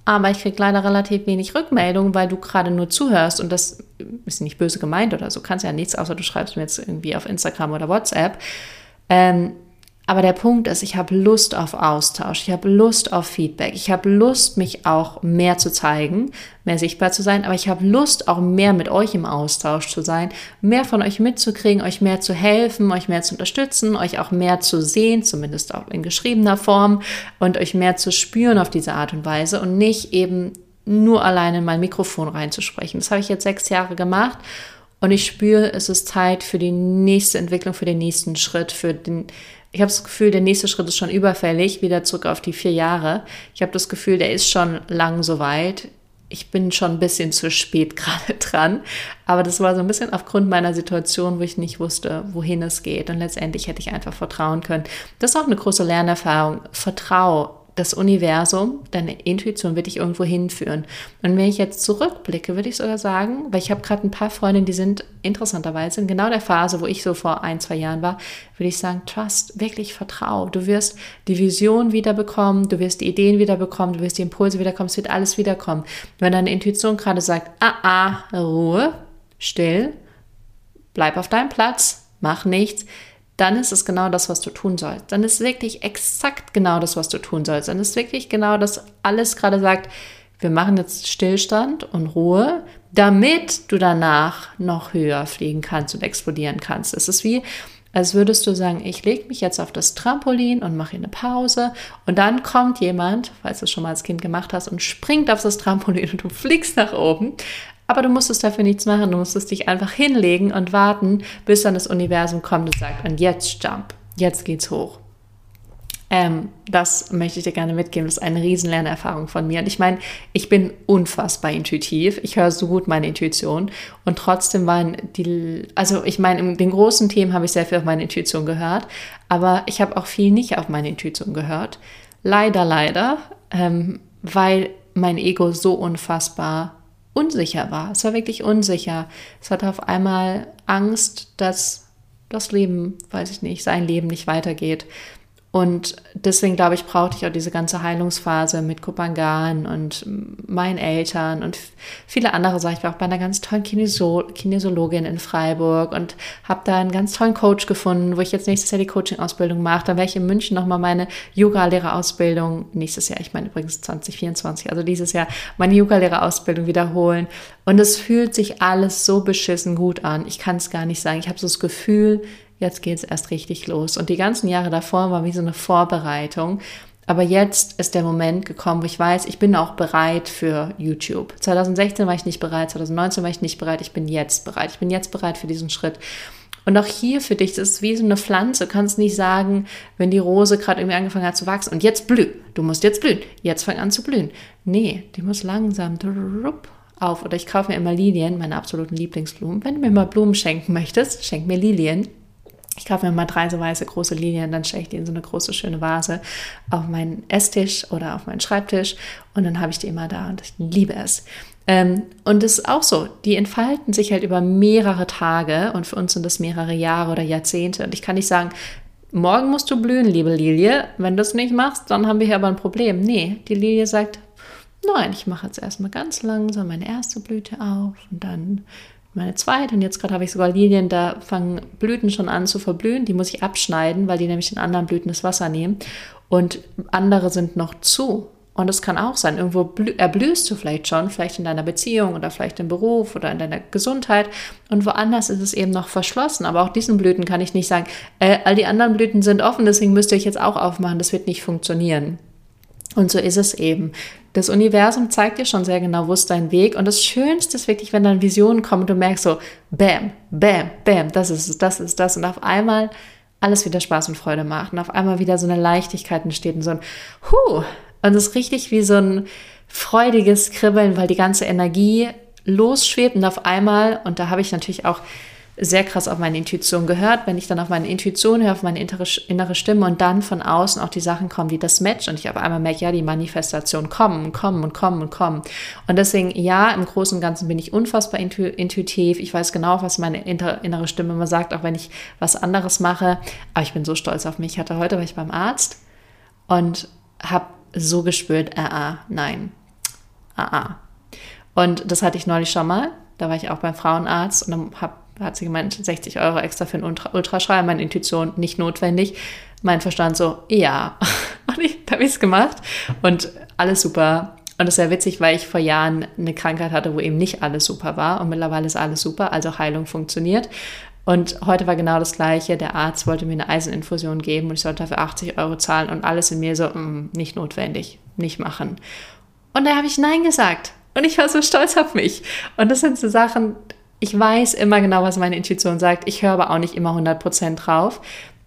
aber ich kriege leider relativ wenig Rückmeldung, weil du gerade nur zuhörst und das ist nicht böse gemeint oder so, kannst ja nichts, außer du schreibst mir jetzt irgendwie auf Instagram oder WhatsApp. Ähm, aber der Punkt ist, ich habe Lust auf Austausch, ich habe Lust auf Feedback, ich habe Lust, mich auch mehr zu zeigen, mehr sichtbar zu sein, aber ich habe Lust, auch mehr mit euch im Austausch zu sein, mehr von euch mitzukriegen, euch mehr zu helfen, euch mehr zu unterstützen, euch auch mehr zu sehen, zumindest auch in geschriebener Form und euch mehr zu spüren auf diese Art und Weise und nicht eben nur alleine in mein Mikrofon reinzusprechen. Das habe ich jetzt sechs Jahre gemacht und ich spüre, es ist Zeit für die nächste Entwicklung, für den nächsten Schritt, für den ich habe das Gefühl, der nächste Schritt ist schon überfällig, wieder zurück auf die vier Jahre. Ich habe das Gefühl, der ist schon lang so weit. Ich bin schon ein bisschen zu spät gerade dran, aber das war so ein bisschen aufgrund meiner Situation, wo ich nicht wusste, wohin es geht. Und letztendlich hätte ich einfach vertrauen können. Das ist auch eine große Lernerfahrung. Vertrau das Universum, deine Intuition wird dich irgendwo hinführen. Und wenn ich jetzt zurückblicke, würde ich sogar sagen, weil ich habe gerade ein paar Freundinnen, die sind interessanterweise in genau der Phase, wo ich so vor ein, zwei Jahren war, würde ich sagen, trust, wirklich vertrau. Du wirst die Vision wiederbekommen, du wirst die Ideen wiederbekommen, du wirst die Impulse wiederkommen, es wird alles wiederkommen. Wenn deine Intuition gerade sagt, ah, ah, Ruhe, still, bleib auf deinem Platz, mach nichts, dann ist es genau das, was du tun sollst. Dann ist wirklich exakt genau das, was du tun sollst. Dann ist wirklich genau das, alles gerade sagt, wir machen jetzt Stillstand und Ruhe, damit du danach noch höher fliegen kannst und explodieren kannst. Es ist wie, als würdest du sagen, ich lege mich jetzt auf das Trampolin und mache eine Pause und dann kommt jemand, falls du es schon mal als Kind gemacht hast, und springt auf das Trampolin und du fliegst nach oben. Aber du musstest dafür nichts machen, du musstest dich einfach hinlegen und warten, bis dann das Universum kommt und sagt, und jetzt jump, jetzt geht's hoch. Ähm, das möchte ich dir gerne mitgeben. Das ist eine riesen Lernerfahrung von mir. Und ich meine, ich bin unfassbar intuitiv. Ich höre so gut meine Intuition. Und trotzdem waren die, also ich meine, in den großen Themen habe ich sehr viel auf meine Intuition gehört. Aber ich habe auch viel nicht auf meine Intuition gehört. Leider, leider, ähm, weil mein Ego so unfassbar unsicher war. Es war wirklich unsicher. Es hatte auf einmal Angst, dass das Leben, weiß ich nicht, sein Leben nicht weitergeht. Und deswegen glaube ich, brauchte ich auch diese ganze Heilungsphase mit Kopangan und meinen Eltern und viele andere Sachen. Ich war auch bei einer ganz tollen Kinesio Kinesiologin in Freiburg und habe da einen ganz tollen Coach gefunden, wo ich jetzt nächstes Jahr die Coaching-Ausbildung mache. Dann werde ich in München nochmal meine Yoga-Lehrerausbildung nächstes Jahr, ich meine übrigens 2024, also dieses Jahr meine Yoga-Lehrerausbildung wiederholen. Und es fühlt sich alles so beschissen gut an. Ich kann es gar nicht sagen. Ich habe so das Gefühl, jetzt geht es erst richtig los. Und die ganzen Jahre davor war wie so eine Vorbereitung. Aber jetzt ist der Moment gekommen, wo ich weiß, ich bin auch bereit für YouTube. 2016 war ich nicht bereit, 2019 war ich nicht bereit, ich bin jetzt bereit. Ich bin jetzt bereit für diesen Schritt. Und auch hier für dich, das ist wie so eine Pflanze. Du kannst nicht sagen, wenn die Rose gerade irgendwie angefangen hat zu wachsen und jetzt blüht. Du musst jetzt blühen. Jetzt fang an zu blühen. Nee, die muss langsam auf. Oder ich kaufe mir immer Lilien, meine absoluten Lieblingsblumen. Wenn du mir mal Blumen schenken möchtest, schenk mir Lilien. Ich kaufe mir mal drei so weiße große Linien, dann stelle ich die in so eine große schöne Vase auf meinen Esstisch oder auf meinen Schreibtisch und dann habe ich die immer da und ich liebe es. Ähm, und es ist auch so, die entfalten sich halt über mehrere Tage und für uns sind das mehrere Jahre oder Jahrzehnte. Und ich kann nicht sagen, morgen musst du blühen, liebe Lilie. Wenn du es nicht machst, dann haben wir hier aber ein Problem. Nee, die Lilie sagt, nein, ich mache jetzt erstmal ganz langsam meine erste Blüte auf und dann meine zweite und jetzt gerade habe ich sogar Lilien, da fangen Blüten schon an zu verblühen. Die muss ich abschneiden, weil die nämlich in anderen Blüten das Wasser nehmen. Und andere sind noch zu. Und das kann auch sein. Irgendwo erblühst du vielleicht schon, vielleicht in deiner Beziehung oder vielleicht im Beruf oder in deiner Gesundheit. Und woanders ist es eben noch verschlossen. Aber auch diesen Blüten kann ich nicht sagen, äh, all die anderen Blüten sind offen, deswegen müsst ihr euch jetzt auch aufmachen. Das wird nicht funktionieren. Und so ist es eben. Das Universum zeigt dir schon sehr genau, wo ist dein Weg. Und das Schönste ist wirklich, wenn dann Visionen kommen und du merkst so, bam, bam, bam, das ist es, das ist das. Und auf einmal alles wieder Spaß und Freude macht. Und auf einmal wieder so eine Leichtigkeit entsteht und so ein Huh. Und es ist richtig wie so ein freudiges Kribbeln, weil die ganze Energie losschwebt und auf einmal, und da habe ich natürlich auch sehr krass auf meine Intuition gehört. Wenn ich dann auf meine Intuition höre, auf meine innere Stimme und dann von außen auch die Sachen kommen, die das matchen und ich auf einmal merke, ja, die Manifestation kommen und kommen und kommen und kommen. Und deswegen, ja, im Großen und Ganzen bin ich unfassbar intu intuitiv. Ich weiß genau, was meine innere Stimme immer sagt, auch wenn ich was anderes mache. Aber ich bin so stolz auf mich. Ich hatte heute, war ich beim Arzt und habe so gespürt, ah, ah, nein, ah, ah. Und das hatte ich neulich schon mal. Da war ich auch beim Frauenarzt und habe hat sie gemeint, 60 Euro extra für einen Ultra Ultraschall. Meine Intuition nicht notwendig. Mein Verstand so, ja. Und ich habe ich es gemacht. Und alles super. Und das ist sehr witzig, weil ich vor Jahren eine Krankheit hatte, wo eben nicht alles super war. Und mittlerweile ist alles super, also Heilung funktioniert. Und heute war genau das Gleiche. Der Arzt wollte mir eine Eiseninfusion geben und ich sollte dafür 80 Euro zahlen und alles in mir so, mm, nicht notwendig, nicht machen. Und da habe ich Nein gesagt. Und ich war so stolz auf mich. Und das sind so Sachen, ich weiß immer genau, was meine Intuition sagt. Ich höre aber auch nicht immer 100% drauf.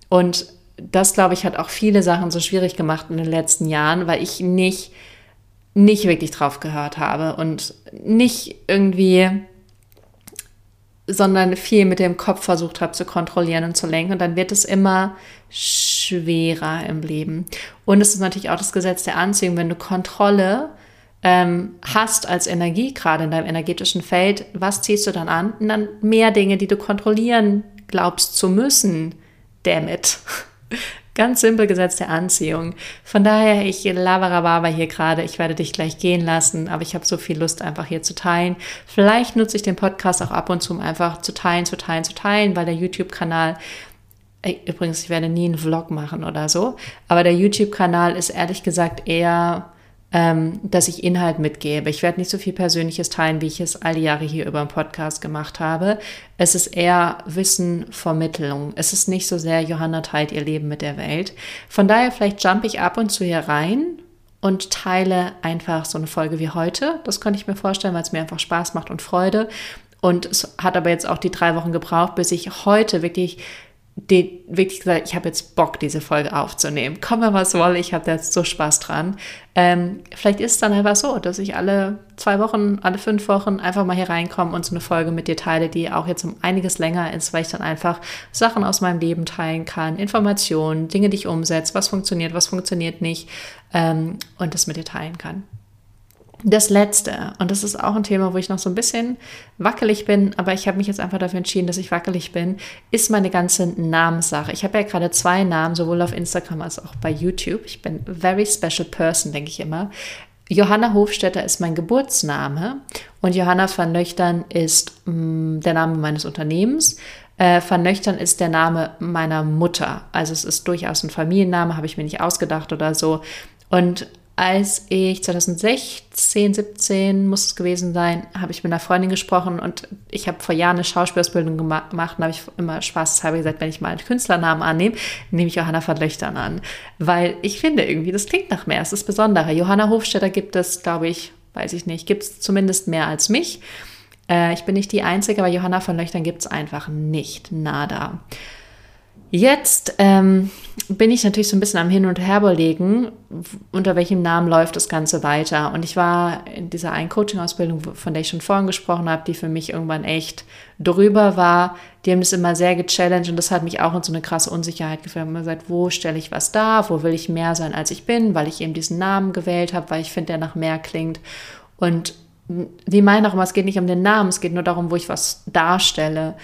Und das, glaube ich, hat auch viele Sachen so schwierig gemacht in den letzten Jahren, weil ich nicht, nicht wirklich drauf gehört habe und nicht irgendwie, sondern viel mit dem Kopf versucht habe zu kontrollieren und zu lenken. Und dann wird es immer schwerer im Leben. Und es ist natürlich auch das Gesetz der Anziehung, wenn du Kontrolle ähm, hast als Energie, gerade in deinem energetischen Feld, was ziehst du dann an? Und dann mehr Dinge, die du kontrollieren glaubst zu müssen. Damn it. Ganz simpel Gesetz der Anziehung. Von daher, ich laberababa hier gerade. Ich werde dich gleich gehen lassen, aber ich habe so viel Lust, einfach hier zu teilen. Vielleicht nutze ich den Podcast auch ab und zu, um einfach zu teilen, zu teilen, zu teilen, weil der YouTube-Kanal Übrigens, ich werde nie einen Vlog machen oder so, aber der YouTube-Kanal ist ehrlich gesagt eher ähm, dass ich Inhalt mitgebe. Ich werde nicht so viel Persönliches teilen, wie ich es all die Jahre hier über den Podcast gemacht habe. Es ist eher Wissenvermittlung. Es ist nicht so sehr, Johanna teilt ihr Leben mit der Welt. Von daher, vielleicht jump ich ab und zu hier rein und teile einfach so eine Folge wie heute. Das könnte ich mir vorstellen, weil es mir einfach Spaß macht und Freude. Und es hat aber jetzt auch die drei Wochen gebraucht, bis ich heute wirklich die, wirklich gesagt, ich habe jetzt Bock, diese Folge aufzunehmen. Komme was wolle, ich habe jetzt so Spaß dran. Ähm, vielleicht ist es dann einfach so, dass ich alle zwei Wochen, alle fünf Wochen einfach mal hier reinkomme und so eine Folge mit dir teile, die auch jetzt um einiges länger ist, weil ich dann einfach Sachen aus meinem Leben teilen kann, Informationen, Dinge, die ich umsetze, was funktioniert, was funktioniert nicht ähm, und das mit dir teilen kann. Das letzte, und das ist auch ein Thema, wo ich noch so ein bisschen wackelig bin, aber ich habe mich jetzt einfach dafür entschieden, dass ich wackelig bin, ist meine ganze Namenssache. Ich habe ja gerade zwei Namen, sowohl auf Instagram als auch bei YouTube. Ich bin very special person, denke ich immer. Johanna Hofstetter ist mein Geburtsname und Johanna van Nöchtern ist mh, mm, der Name meines Unternehmens. Äh, van ist der Name meiner Mutter. Also es ist durchaus ein Familienname, habe ich mir nicht ausgedacht oder so. Und als ich 2016, 17 muss es gewesen sein, habe ich mit einer Freundin gesprochen und ich habe vor Jahren eine Schauspielausbildung gemacht und habe ich immer spaßeshalber gesagt, wenn ich mal einen Künstlernamen annehme, nehme ich Johanna von Löchtern an. Weil ich finde irgendwie, das klingt nach mehr, es ist besonderer. Johanna Hofstetter gibt es, glaube ich, weiß ich nicht, gibt es zumindest mehr als mich. Äh, ich bin nicht die Einzige, aber Johanna von Löchtern gibt es einfach nicht. Nada. Jetzt ähm, bin ich natürlich so ein bisschen am Hin und Her überlegen, unter welchem Namen läuft das Ganze weiter. Und ich war in dieser einen Coaching-Ausbildung, von der ich schon vorhin gesprochen habe, die für mich irgendwann echt drüber war. Die haben das immer sehr gechallenged und das hat mich auch in so eine krasse Unsicherheit geführt. Immer gesagt, wo stelle ich was dar, wo will ich mehr sein, als ich bin, weil ich eben diesen Namen gewählt habe, weil ich finde, der nach mehr klingt. Und die meinen auch immer, es geht nicht um den Namen, es geht nur darum, wo ich was darstelle.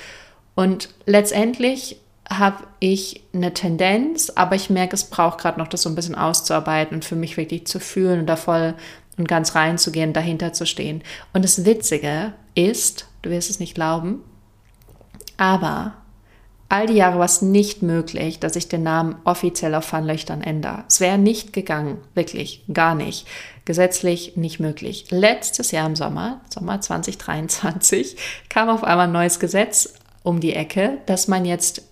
Und letztendlich habe ich eine Tendenz, aber ich merke, es braucht gerade noch das so ein bisschen auszuarbeiten und für mich wirklich zu fühlen und da voll und ganz reinzugehen, dahinter zu stehen. Und das Witzige ist, du wirst es nicht glauben, aber all die Jahre war es nicht möglich, dass ich den Namen offiziell auf Pfannlöchtern ändere. Es wäre nicht gegangen, wirklich, gar nicht. Gesetzlich nicht möglich. Letztes Jahr im Sommer, Sommer 2023, kam auf einmal ein neues Gesetz um die Ecke, dass man jetzt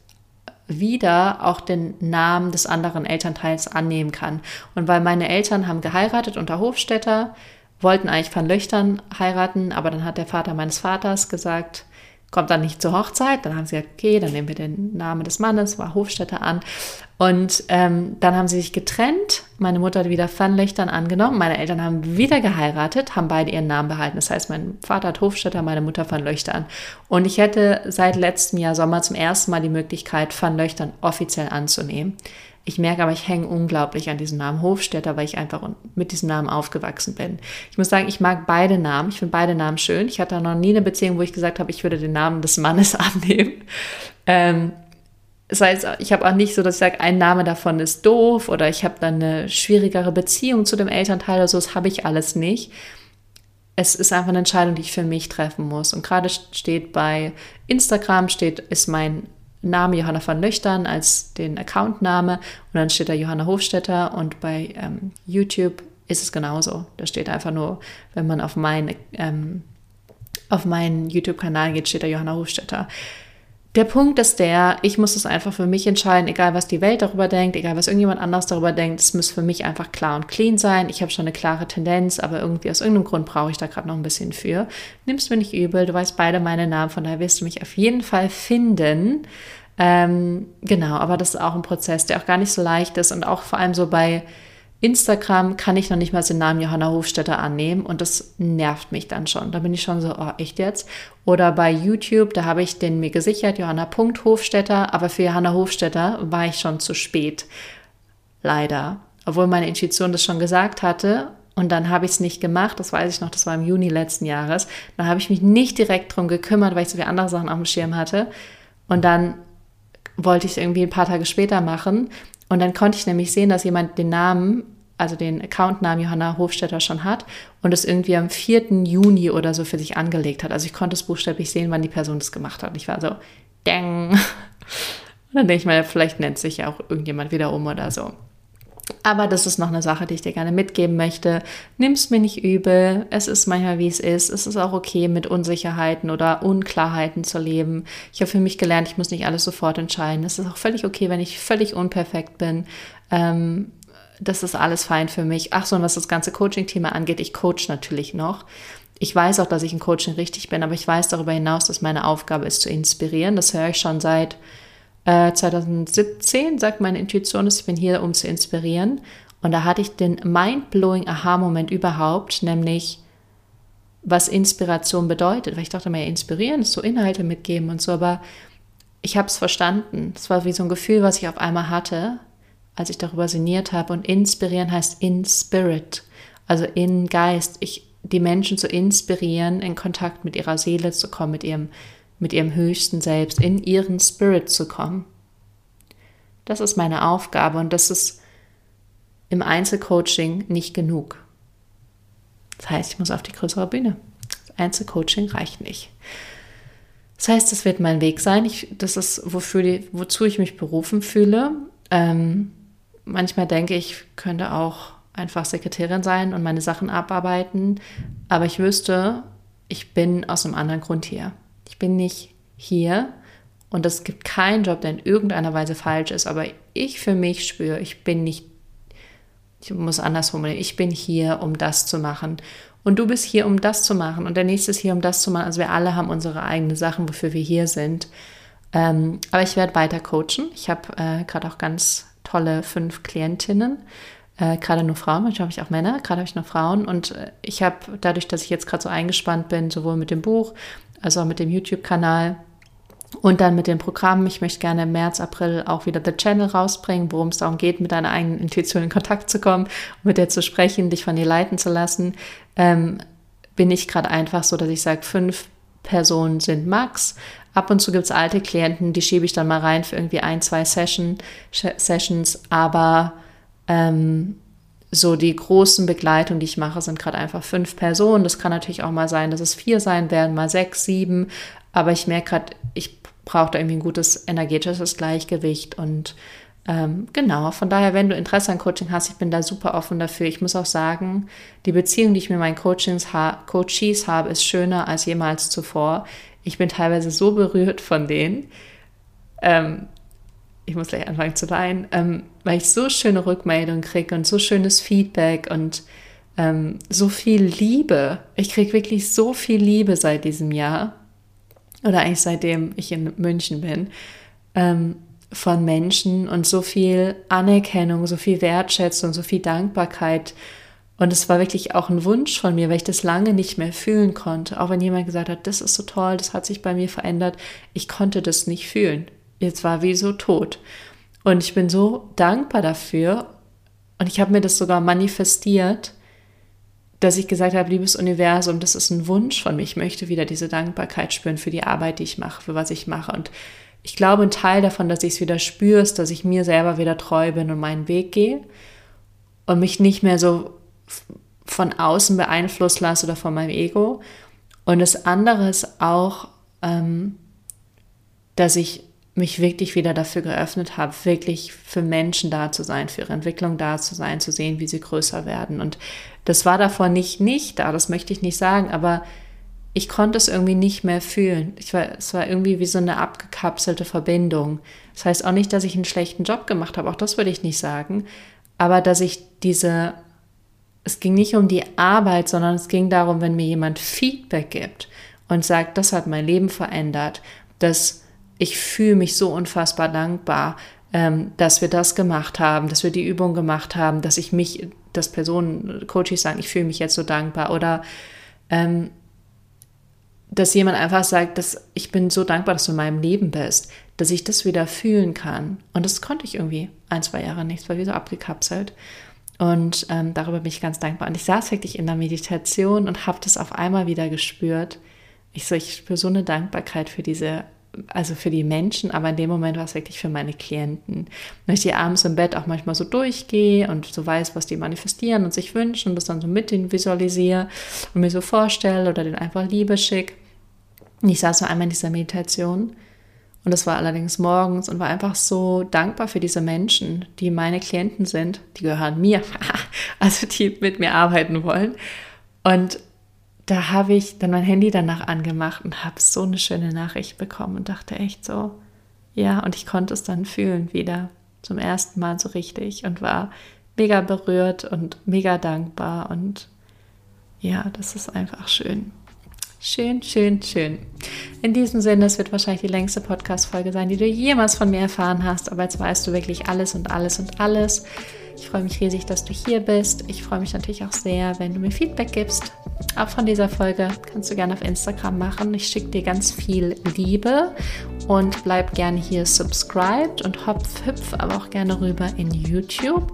wieder auch den Namen des anderen Elternteils annehmen kann. Und weil meine Eltern haben geheiratet unter Hofstädter, wollten eigentlich Van Löchtern heiraten, aber dann hat der Vater meines Vaters gesagt, kommt dann nicht zur Hochzeit. Dann haben sie gesagt, okay, dann nehmen wir den Namen des Mannes, war Hofstädter an. Und ähm, dann haben sie sich getrennt. Meine Mutter hat wieder Pfannlöchtern angenommen. Meine Eltern haben wieder geheiratet, haben beide ihren Namen behalten. Das heißt, mein Vater hat Hofstädter, meine Mutter Pfannlöchtern. Und ich hätte seit letztem Jahr Sommer zum ersten Mal die Möglichkeit, Pfannlöchtern offiziell anzunehmen. Ich merke aber, ich hänge unglaublich an diesem Namen Hofstädter, weil ich einfach mit diesem Namen aufgewachsen bin. Ich muss sagen, ich mag beide Namen. Ich finde beide Namen schön. Ich hatte noch nie eine Beziehung, wo ich gesagt habe, ich würde den Namen des Mannes annehmen. Ähm, das heißt, ich habe auch nicht so, dass ich sage, ein Name davon ist doof oder ich habe dann eine schwierigere Beziehung zu dem Elternteil oder so. Das habe ich alles nicht. Es ist einfach eine Entscheidung, die ich für mich treffen muss. Und gerade steht bei Instagram, steht, ist mein Name Johanna van Löchtern als den Accountname und dann steht da Johanna Hofstetter und bei ähm, YouTube ist es genauso. Da steht einfach nur, wenn man auf, mein, ähm, auf meinen YouTube-Kanal geht, steht da Johanna Hofstetter. Der Punkt ist der, ich muss es einfach für mich entscheiden, egal was die Welt darüber denkt, egal was irgendjemand anders darüber denkt, es muss für mich einfach klar und clean sein. Ich habe schon eine klare Tendenz, aber irgendwie aus irgendeinem Grund brauche ich da gerade noch ein bisschen für. Nimmst mir nicht übel, du weißt beide meine Namen, von daher wirst du mich auf jeden Fall finden. Ähm, genau, aber das ist auch ein Prozess, der auch gar nicht so leicht ist und auch vor allem so bei Instagram kann ich noch nicht mal den Namen Johanna Hofstetter annehmen und das nervt mich dann schon. Da bin ich schon so, oh, echt jetzt? Oder bei YouTube, da habe ich den mir gesichert, Johanna.hofstetter, aber für Johanna Hofstetter war ich schon zu spät. Leider. Obwohl meine Intuition das schon gesagt hatte und dann habe ich es nicht gemacht, das weiß ich noch, das war im Juni letzten Jahres. Dann habe ich mich nicht direkt drum gekümmert, weil ich so viele andere Sachen auf dem Schirm hatte. Und dann wollte ich es irgendwie ein paar Tage später machen. Und dann konnte ich nämlich sehen, dass jemand den Namen, also den Accountnamen Johanna Hofstetter schon hat und es irgendwie am 4. Juni oder so für sich angelegt hat. Also ich konnte es buchstäblich sehen, wann die Person das gemacht hat. Ich war so, dang. Und dann denke ich mal, vielleicht nennt sich ja auch irgendjemand wieder um oder so. Aber das ist noch eine Sache, die ich dir gerne mitgeben möchte. Nimm es mir nicht übel. Es ist manchmal, wie es ist. Es ist auch okay, mit Unsicherheiten oder Unklarheiten zu leben. Ich habe für mich gelernt, ich muss nicht alles sofort entscheiden. Es ist auch völlig okay, wenn ich völlig unperfekt bin. Ähm, das ist alles fein für mich. Ach so, und was das ganze Coaching-Thema angeht, ich coach natürlich noch. Ich weiß auch, dass ich in Coaching richtig bin, aber ich weiß darüber hinaus, dass meine Aufgabe ist, zu inspirieren. Das höre ich schon seit äh, 2017, sagt meine Intuition, ich bin hier, um zu inspirieren. Und da hatte ich den mind-blowing Aha-Moment überhaupt, nämlich was Inspiration bedeutet. Weil ich dachte mir, inspirieren ist so Inhalte mitgeben und so, aber ich habe es verstanden. Es war wie so ein Gefühl, was ich auf einmal hatte, als ich darüber sinniert habe. Und inspirieren heißt in Spirit, also in Geist. Ich, die Menschen zu inspirieren, in Kontakt mit ihrer Seele zu kommen, mit ihrem mit ihrem höchsten Selbst, in ihren Spirit zu kommen. Das ist meine Aufgabe und das ist im Einzelcoaching nicht genug. Das heißt, ich muss auf die größere Bühne. Das Einzelcoaching reicht nicht. Das heißt, es wird mein Weg sein. Ich, das ist, wofür wozu ich mich berufen fühle. Ähm, manchmal denke ich, könnte auch einfach Sekretärin sein und meine Sachen abarbeiten. Aber ich wüsste, ich bin aus einem anderen Grund hier. Ich bin nicht hier und es gibt keinen Job, der in irgendeiner Weise falsch ist, aber ich für mich spüre, ich bin nicht, ich muss anders formulieren, ich bin hier, um das zu machen. Und du bist hier, um das zu machen. Und der nächste ist hier, um das zu machen. Also wir alle haben unsere eigenen Sachen, wofür wir hier sind. Ähm, aber ich werde weiter coachen. Ich habe äh, gerade auch ganz tolle fünf Klientinnen. Äh, gerade nur Frauen, manchmal habe ich auch Männer, gerade habe ich nur Frauen. Und äh, ich habe dadurch, dass ich jetzt gerade so eingespannt bin, sowohl mit dem Buch also auch mit dem YouTube-Kanal und dann mit dem Programm. Ich möchte gerne im März, April auch wieder The Channel rausbringen, worum es darum geht, mit deiner eigenen Intuition in Kontakt zu kommen, mit der zu sprechen, dich von dir leiten zu lassen. Ähm, bin ich gerade einfach so, dass ich sage, fünf Personen sind Max. Ab und zu gibt es alte Klienten, die schiebe ich dann mal rein für irgendwie ein, zwei Session, Sessions, aber ähm, so die großen Begleitungen, die ich mache, sind gerade einfach fünf Personen. Das kann natürlich auch mal sein, dass es vier sein werden, mal sechs, sieben. Aber ich merke gerade, ich brauche da irgendwie ein gutes energetisches Gleichgewicht und ähm, genau, von daher, wenn du Interesse an Coaching hast, ich bin da super offen dafür. Ich muss auch sagen, die Beziehung, die ich mit meinen Coachings ha Coaches habe, ist schöner als jemals zuvor. Ich bin teilweise so berührt von denen. Ähm, ich muss gleich anfangen zu weinen, ähm, weil ich so schöne Rückmeldungen kriege und so schönes Feedback und ähm, so viel Liebe. Ich kriege wirklich so viel Liebe seit diesem Jahr oder eigentlich seitdem ich in München bin ähm, von Menschen und so viel Anerkennung, so viel Wertschätzung, so viel Dankbarkeit. Und es war wirklich auch ein Wunsch von mir, weil ich das lange nicht mehr fühlen konnte. Auch wenn jemand gesagt hat, das ist so toll, das hat sich bei mir verändert, ich konnte das nicht fühlen jetzt war wie so tot. Und ich bin so dankbar dafür. Und ich habe mir das sogar manifestiert, dass ich gesagt habe, liebes Universum, das ist ein Wunsch von mir. Ich möchte wieder diese Dankbarkeit spüren für die Arbeit, die ich mache, für was ich mache. Und ich glaube, ein Teil davon, dass ich es wieder spüre, ist, dass ich mir selber wieder treu bin und meinen Weg gehe und mich nicht mehr so von außen beeinflusst lasse oder von meinem Ego. Und das andere ist auch, ähm, dass ich mich wirklich wieder dafür geöffnet habe, wirklich für Menschen da zu sein, für ihre Entwicklung da zu sein, zu sehen, wie sie größer werden. Und das war davor nicht nicht da, das möchte ich nicht sagen, aber ich konnte es irgendwie nicht mehr fühlen. Ich war, es war irgendwie wie so eine abgekapselte Verbindung. Das heißt auch nicht, dass ich einen schlechten Job gemacht habe, auch das würde ich nicht sagen, aber dass ich diese, es ging nicht um die Arbeit, sondern es ging darum, wenn mir jemand Feedback gibt und sagt, das hat mein Leben verändert, dass ich fühle mich so unfassbar dankbar, ähm, dass wir das gemacht haben, dass wir die Übung gemacht haben, dass ich mich, dass Personen, Coaches sagen, ich fühle mich jetzt so dankbar oder ähm, dass jemand einfach sagt, dass ich bin so dankbar, dass du in meinem Leben bist, dass ich das wieder fühlen kann. Und das konnte ich irgendwie ein, zwei Jahre nicht, war wie so abgekapselt. Und ähm, darüber bin ich ganz dankbar. Und ich saß wirklich in der Meditation und habe das auf einmal wieder gespürt. Ich so, ich spüre so eine Dankbarkeit für diese also für die Menschen, aber in dem Moment war es wirklich für meine Klienten. Wenn ich die abends im Bett auch manchmal so durchgehe und so weiß, was die manifestieren und sich wünschen und das dann so mit denen visualisiere und mir so vorstelle oder den einfach Liebe schicke. Ich saß so einmal in dieser Meditation Und das war allerdings morgens und war einfach so dankbar für diese Menschen, die meine Klienten sind. Die gehören mir, also die mit mir arbeiten wollen. Und da habe ich dann mein Handy danach angemacht und habe so eine schöne Nachricht bekommen und dachte echt so, ja, und ich konnte es dann fühlen wieder zum ersten Mal so richtig und war mega berührt und mega dankbar und ja, das ist einfach schön. Schön, schön, schön. In diesem Sinne, es wird wahrscheinlich die längste Podcast-Folge sein, die du jemals von mir erfahren hast, aber jetzt weißt du wirklich alles und alles und alles. Ich freue mich riesig, dass du hier bist. Ich freue mich natürlich auch sehr, wenn du mir Feedback gibst. Auch von dieser Folge kannst du gerne auf Instagram machen. Ich schicke dir ganz viel Liebe und bleib gerne hier subscribed und hopf, hüpf aber auch gerne rüber in YouTube.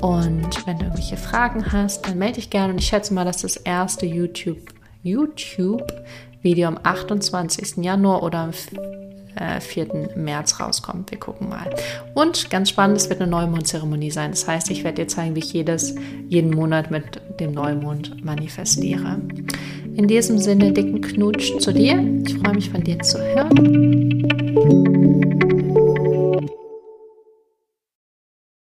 Und wenn du irgendwelche Fragen hast, dann melde dich gerne. Und ich schätze mal, dass das erste YouTube, YouTube Video am 28. Januar oder am 4. Äh, März rauskommt. Wir gucken mal. Und ganz spannend, es wird eine Neumondzeremonie sein. Das heißt, ich werde dir zeigen, wie ich jedes, jeden Monat mit dem Neumond manifestiere. In diesem Sinne, dicken Knutsch zu dir. Ich freue mich von dir zu hören.